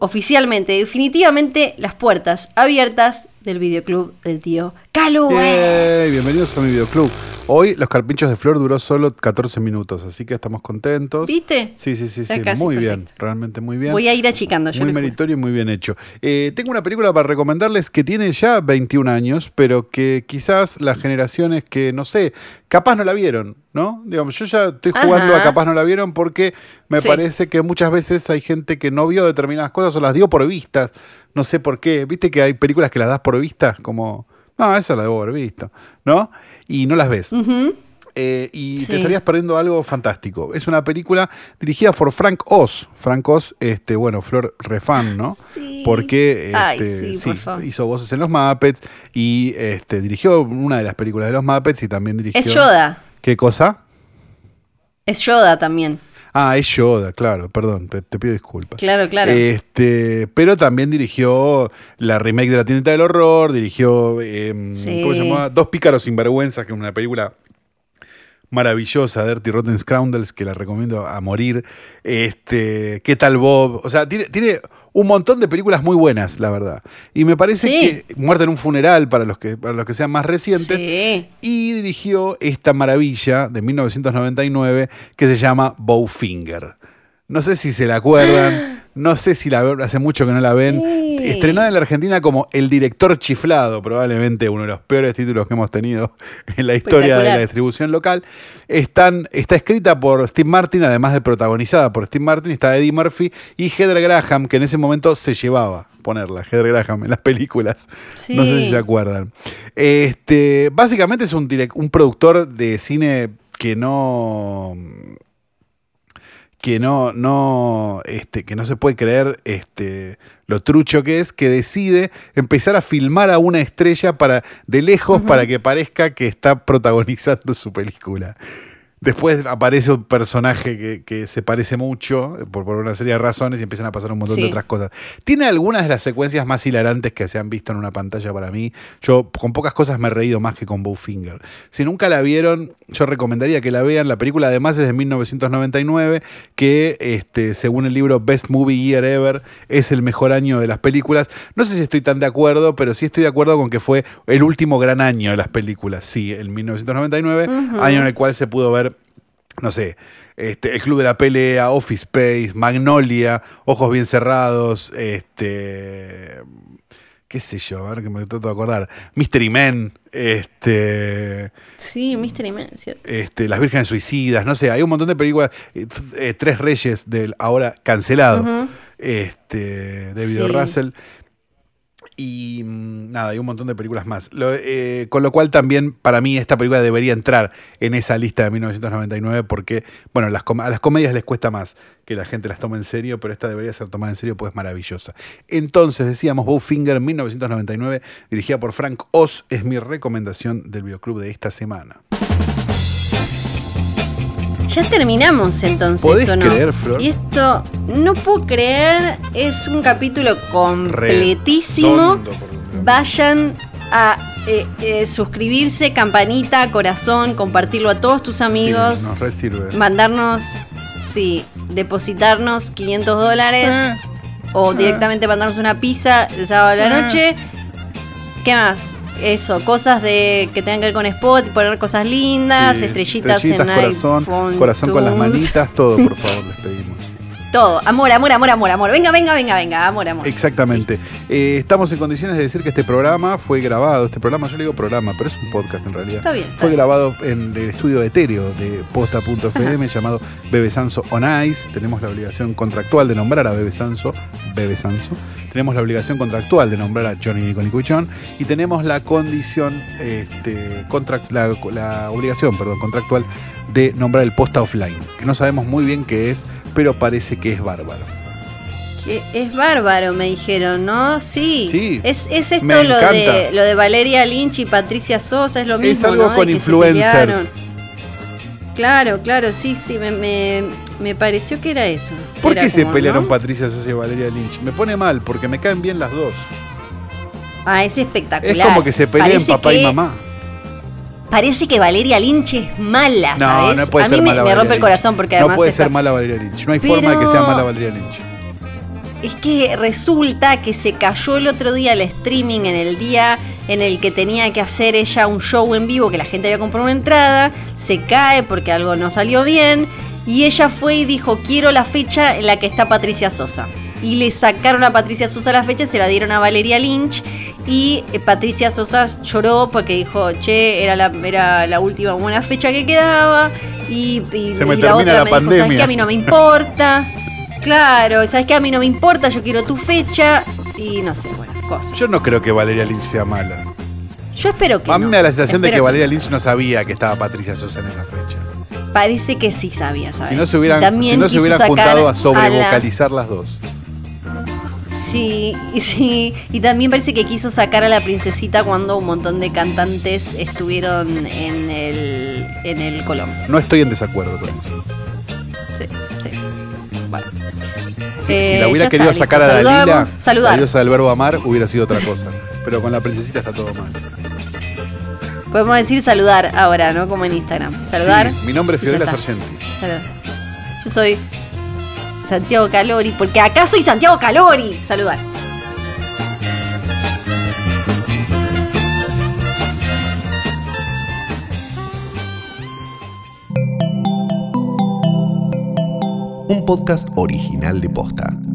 oficialmente, definitivamente las puertas abiertas del videoclub del tío Calu. Yay, bienvenidos a mi videoclub. Hoy los carpinchos de flor duró solo 14 minutos, así que estamos contentos. ¿Viste? Sí, sí, sí, sí. Muy bien, realmente muy bien. Voy a ir achicando, yo Muy meritorio y muy bien hecho. Eh, tengo una película para recomendarles que tiene ya 21 años, pero que quizás las generaciones que, no sé, capaz no la vieron, ¿no? Digamos, yo ya estoy jugando Ajá. a capaz no la vieron porque me Sí. parece que muchas veces hay gente que no vio determinadas cosas o las dio por vistas. No sé por qué. Viste que hay películas que las das por vistas, como, no, esa la debo haber visto, ¿no? Y no las ves. Eh, y Sí. te estarías perdiendo algo fantástico. Es una película dirigida por Frank Oz. Frank Oz, este, bueno, Flor Refan, ¿no? Sí. Porque Ay, este, sí, por favor. hizo voces en los Muppets y este, dirigió una de las películas de los Muppets y también dirigió. Es Yoda. ¿Qué cosa? Es Yoda también. Ah, es Yoda, claro, perdón, te, te pido disculpas. Claro, claro. Este, pero también dirigió la remake de La Tienda del Horror, dirigió, em, Sí. ¿cómo se llamaba? Dos Pícaros Sinvergüenza, que es una película maravillosa, Dirty Rotten Scoundrels, que la recomiendo a morir. Este, ¿Qué tal Bob? O sea, tiene, tiene un montón de películas muy buenas, la verdad. Y me parece Sí. que Muerte en un funeral, para los que, para los que sean más recientes, sí. y dirigió esta maravilla de 1999 que se llama Bowfinger. No sé si se la acuerdan, no sé si la ven, hace mucho que no la ven. Sí. Estrenada en la Argentina como El director chiflado, probablemente uno de los peores títulos que hemos tenido en la historia de la distribución local. Están, está escrita por Steve Martin, además de protagonizada por Steve Martin, está Eddie Murphy y Heather Graham, que en ese momento se llevaba ponerla, Heather Graham, en las películas. No sé si se acuerdan. Este, básicamente es un, un productor de cine que no. Que no, no, este, que no se puede creer este, lo trucho que es, que decide empezar a filmar a una estrella para, de lejos para que parezca que está protagonizando su película. Después aparece un personaje que, que se parece mucho, por, por una serie de razones, y empiezan a pasar un montón de otras cosas. Tiene algunas de las secuencias más hilarantes que se han visto en una pantalla para mí. Yo con pocas cosas me he reído más que con Bowfinger. Si nunca la vieron, yo recomendaría que la vean. La película además es de 1999, que este, según el libro Best Movie Year Ever es el mejor año de las películas. No sé si estoy tan de acuerdo, pero sí estoy de acuerdo con que fue el último gran año de las películas. Sí, el 1999, año en el cual se pudo ver no sé, este, El Club de la Pelea, Office Space, Magnolia, Ojos Bien Cerrados, este. qué sé yo, a ver que me trato de acordar. Mystery Men, este. Sí, Mystery Man, ¿cierto? Este, Las Vírgenes Suicidas, no sé, hay un montón de películas. eh, eh, Tres Reyes del ahora cancelado. Este. David Sí. Russell. Y mm, nada, hay un montón de películas más. Eh, con lo cual también para mí esta película debería entrar en esa lista de 1999 porque, bueno, las a las comedias les cuesta más que la gente las tome en serio, pero esta debería ser tomada en serio pues es maravillosa. Entonces decíamos Bowfinger 1999, dirigida por Frank Oz, es mi recomendación del videoclub de esta semana. Ya terminamos entonces, ¿Podés ¿o no? creer, Flor? Y esto, no puedo creer, es un capítulo completísimo. Redondo. Vayan a eh, eh, suscribirse, campanita, corazón, compartirlo a todos tus amigos, Sí, nos re sirve. mandarnos, sí, depositarnos 500 dólares Eh, o directamente mandarnos una pizza el sábado a la noche. ¿Qué más? Eso, cosas de que tengan que ver con Spot, poner cosas lindas, sí, estrellitas, estrellitas, en corazón, iPhone, corazón con las manitas, todo, por favor, les pedimos. Todo, amor, amor, amor, amor, amor. Venga, venga, venga, venga, amor, amor. Exactamente. Eh, estamos en condiciones de decir que este programa fue grabado. Este programa, yo le digo programa, pero es un podcast en realidad. Está bien, está Fue bien. grabado en el estudio etéreo de posta.fm llamado Bebe Sanso on Ice. Tenemos la obligación contractual de nombrar a Bebe Sanso. Bebe Sanso. Tenemos la obligación contractual de nombrar a Johnny Nicolicuchón. Y tenemos la condición, este, contract- la, la obligación, perdón, contractual de nombrar el posta offline. Que no sabemos muy bien qué es, pero parece que es bárbaro. Es bárbaro, me dijeron, ¿no? Sí. Sí. Es, es esto lo encanta. de, lo de Valeria Lynch y Patricia Sosa, es lo mismo. Es algo con influencers. Claro, claro, sí, sí, me, me, me pareció que era eso. ¿Por Era qué se pelearon ¿no? Patricia Sosa y Valeria Lynch? Me pone mal, porque me caen bien las dos. Ah, es espectacular. Es como que se peleen Parece papá y mamá. Parece que Valeria Lynch es mala, No, ¿sabes? no puede A ser mí me, mala me Valeria rompe el corazón porque No además puede está- ser mala Valeria Lynch. No hay Pero- forma de que sea mala Valeria Lynch. Es que resulta que se cayó el otro día el streaming en el día en el que tenía que hacer ella un show en vivo que la gente había comprado una entrada, se cae porque algo no salió bien y ella fue y dijo quiero la fecha en la que está Patricia Sosa. Y le sacaron a Patricia Sosa la fecha, se la dieron a Valeria Lynch y eh, Patricia Sosa lloró porque dijo, che, era la, era la última buena fecha que quedaba y, y- Se me y termina otra la me dijo, ¿sabes pandemia". qué? A mí no me importa. Claro, ¿sabes qué? A mí no me importa, yo quiero tu fecha y no sé, bueno, cosas. Yo no creo que Valeria Lynch sea mala. Yo espero que A mí no. me da la sensación de que Valeria Lynch no sabía que estaba Patricia Sosa en esa fecha. Parece que sí sabía, ¿sabes? Si no se hubieran, si no se hubieran juntado a la- sobrevocalizar las dos. Sí, y sí, y también parece que quiso sacar a la princesita cuando un montón de cantantes estuvieron en el, en el Colón. No estoy en desacuerdo con eso. Sí, sí. Bueno. Si, Eh, si la hubiera querido está, sacar listo. a Dalila, saludar. la diosa del verbo amar, hubiera sido otra cosa. Pero con la princesita está todo mal. Podemos decir saludar ahora, ¿no? Como en Instagram. Saludar. Sí, mi nombre es Fiorella. Sargenti. Saludar. Yo soy Santiago Calori, porque acá soy Santiago Calori. Saludar. Un podcast original de Posta.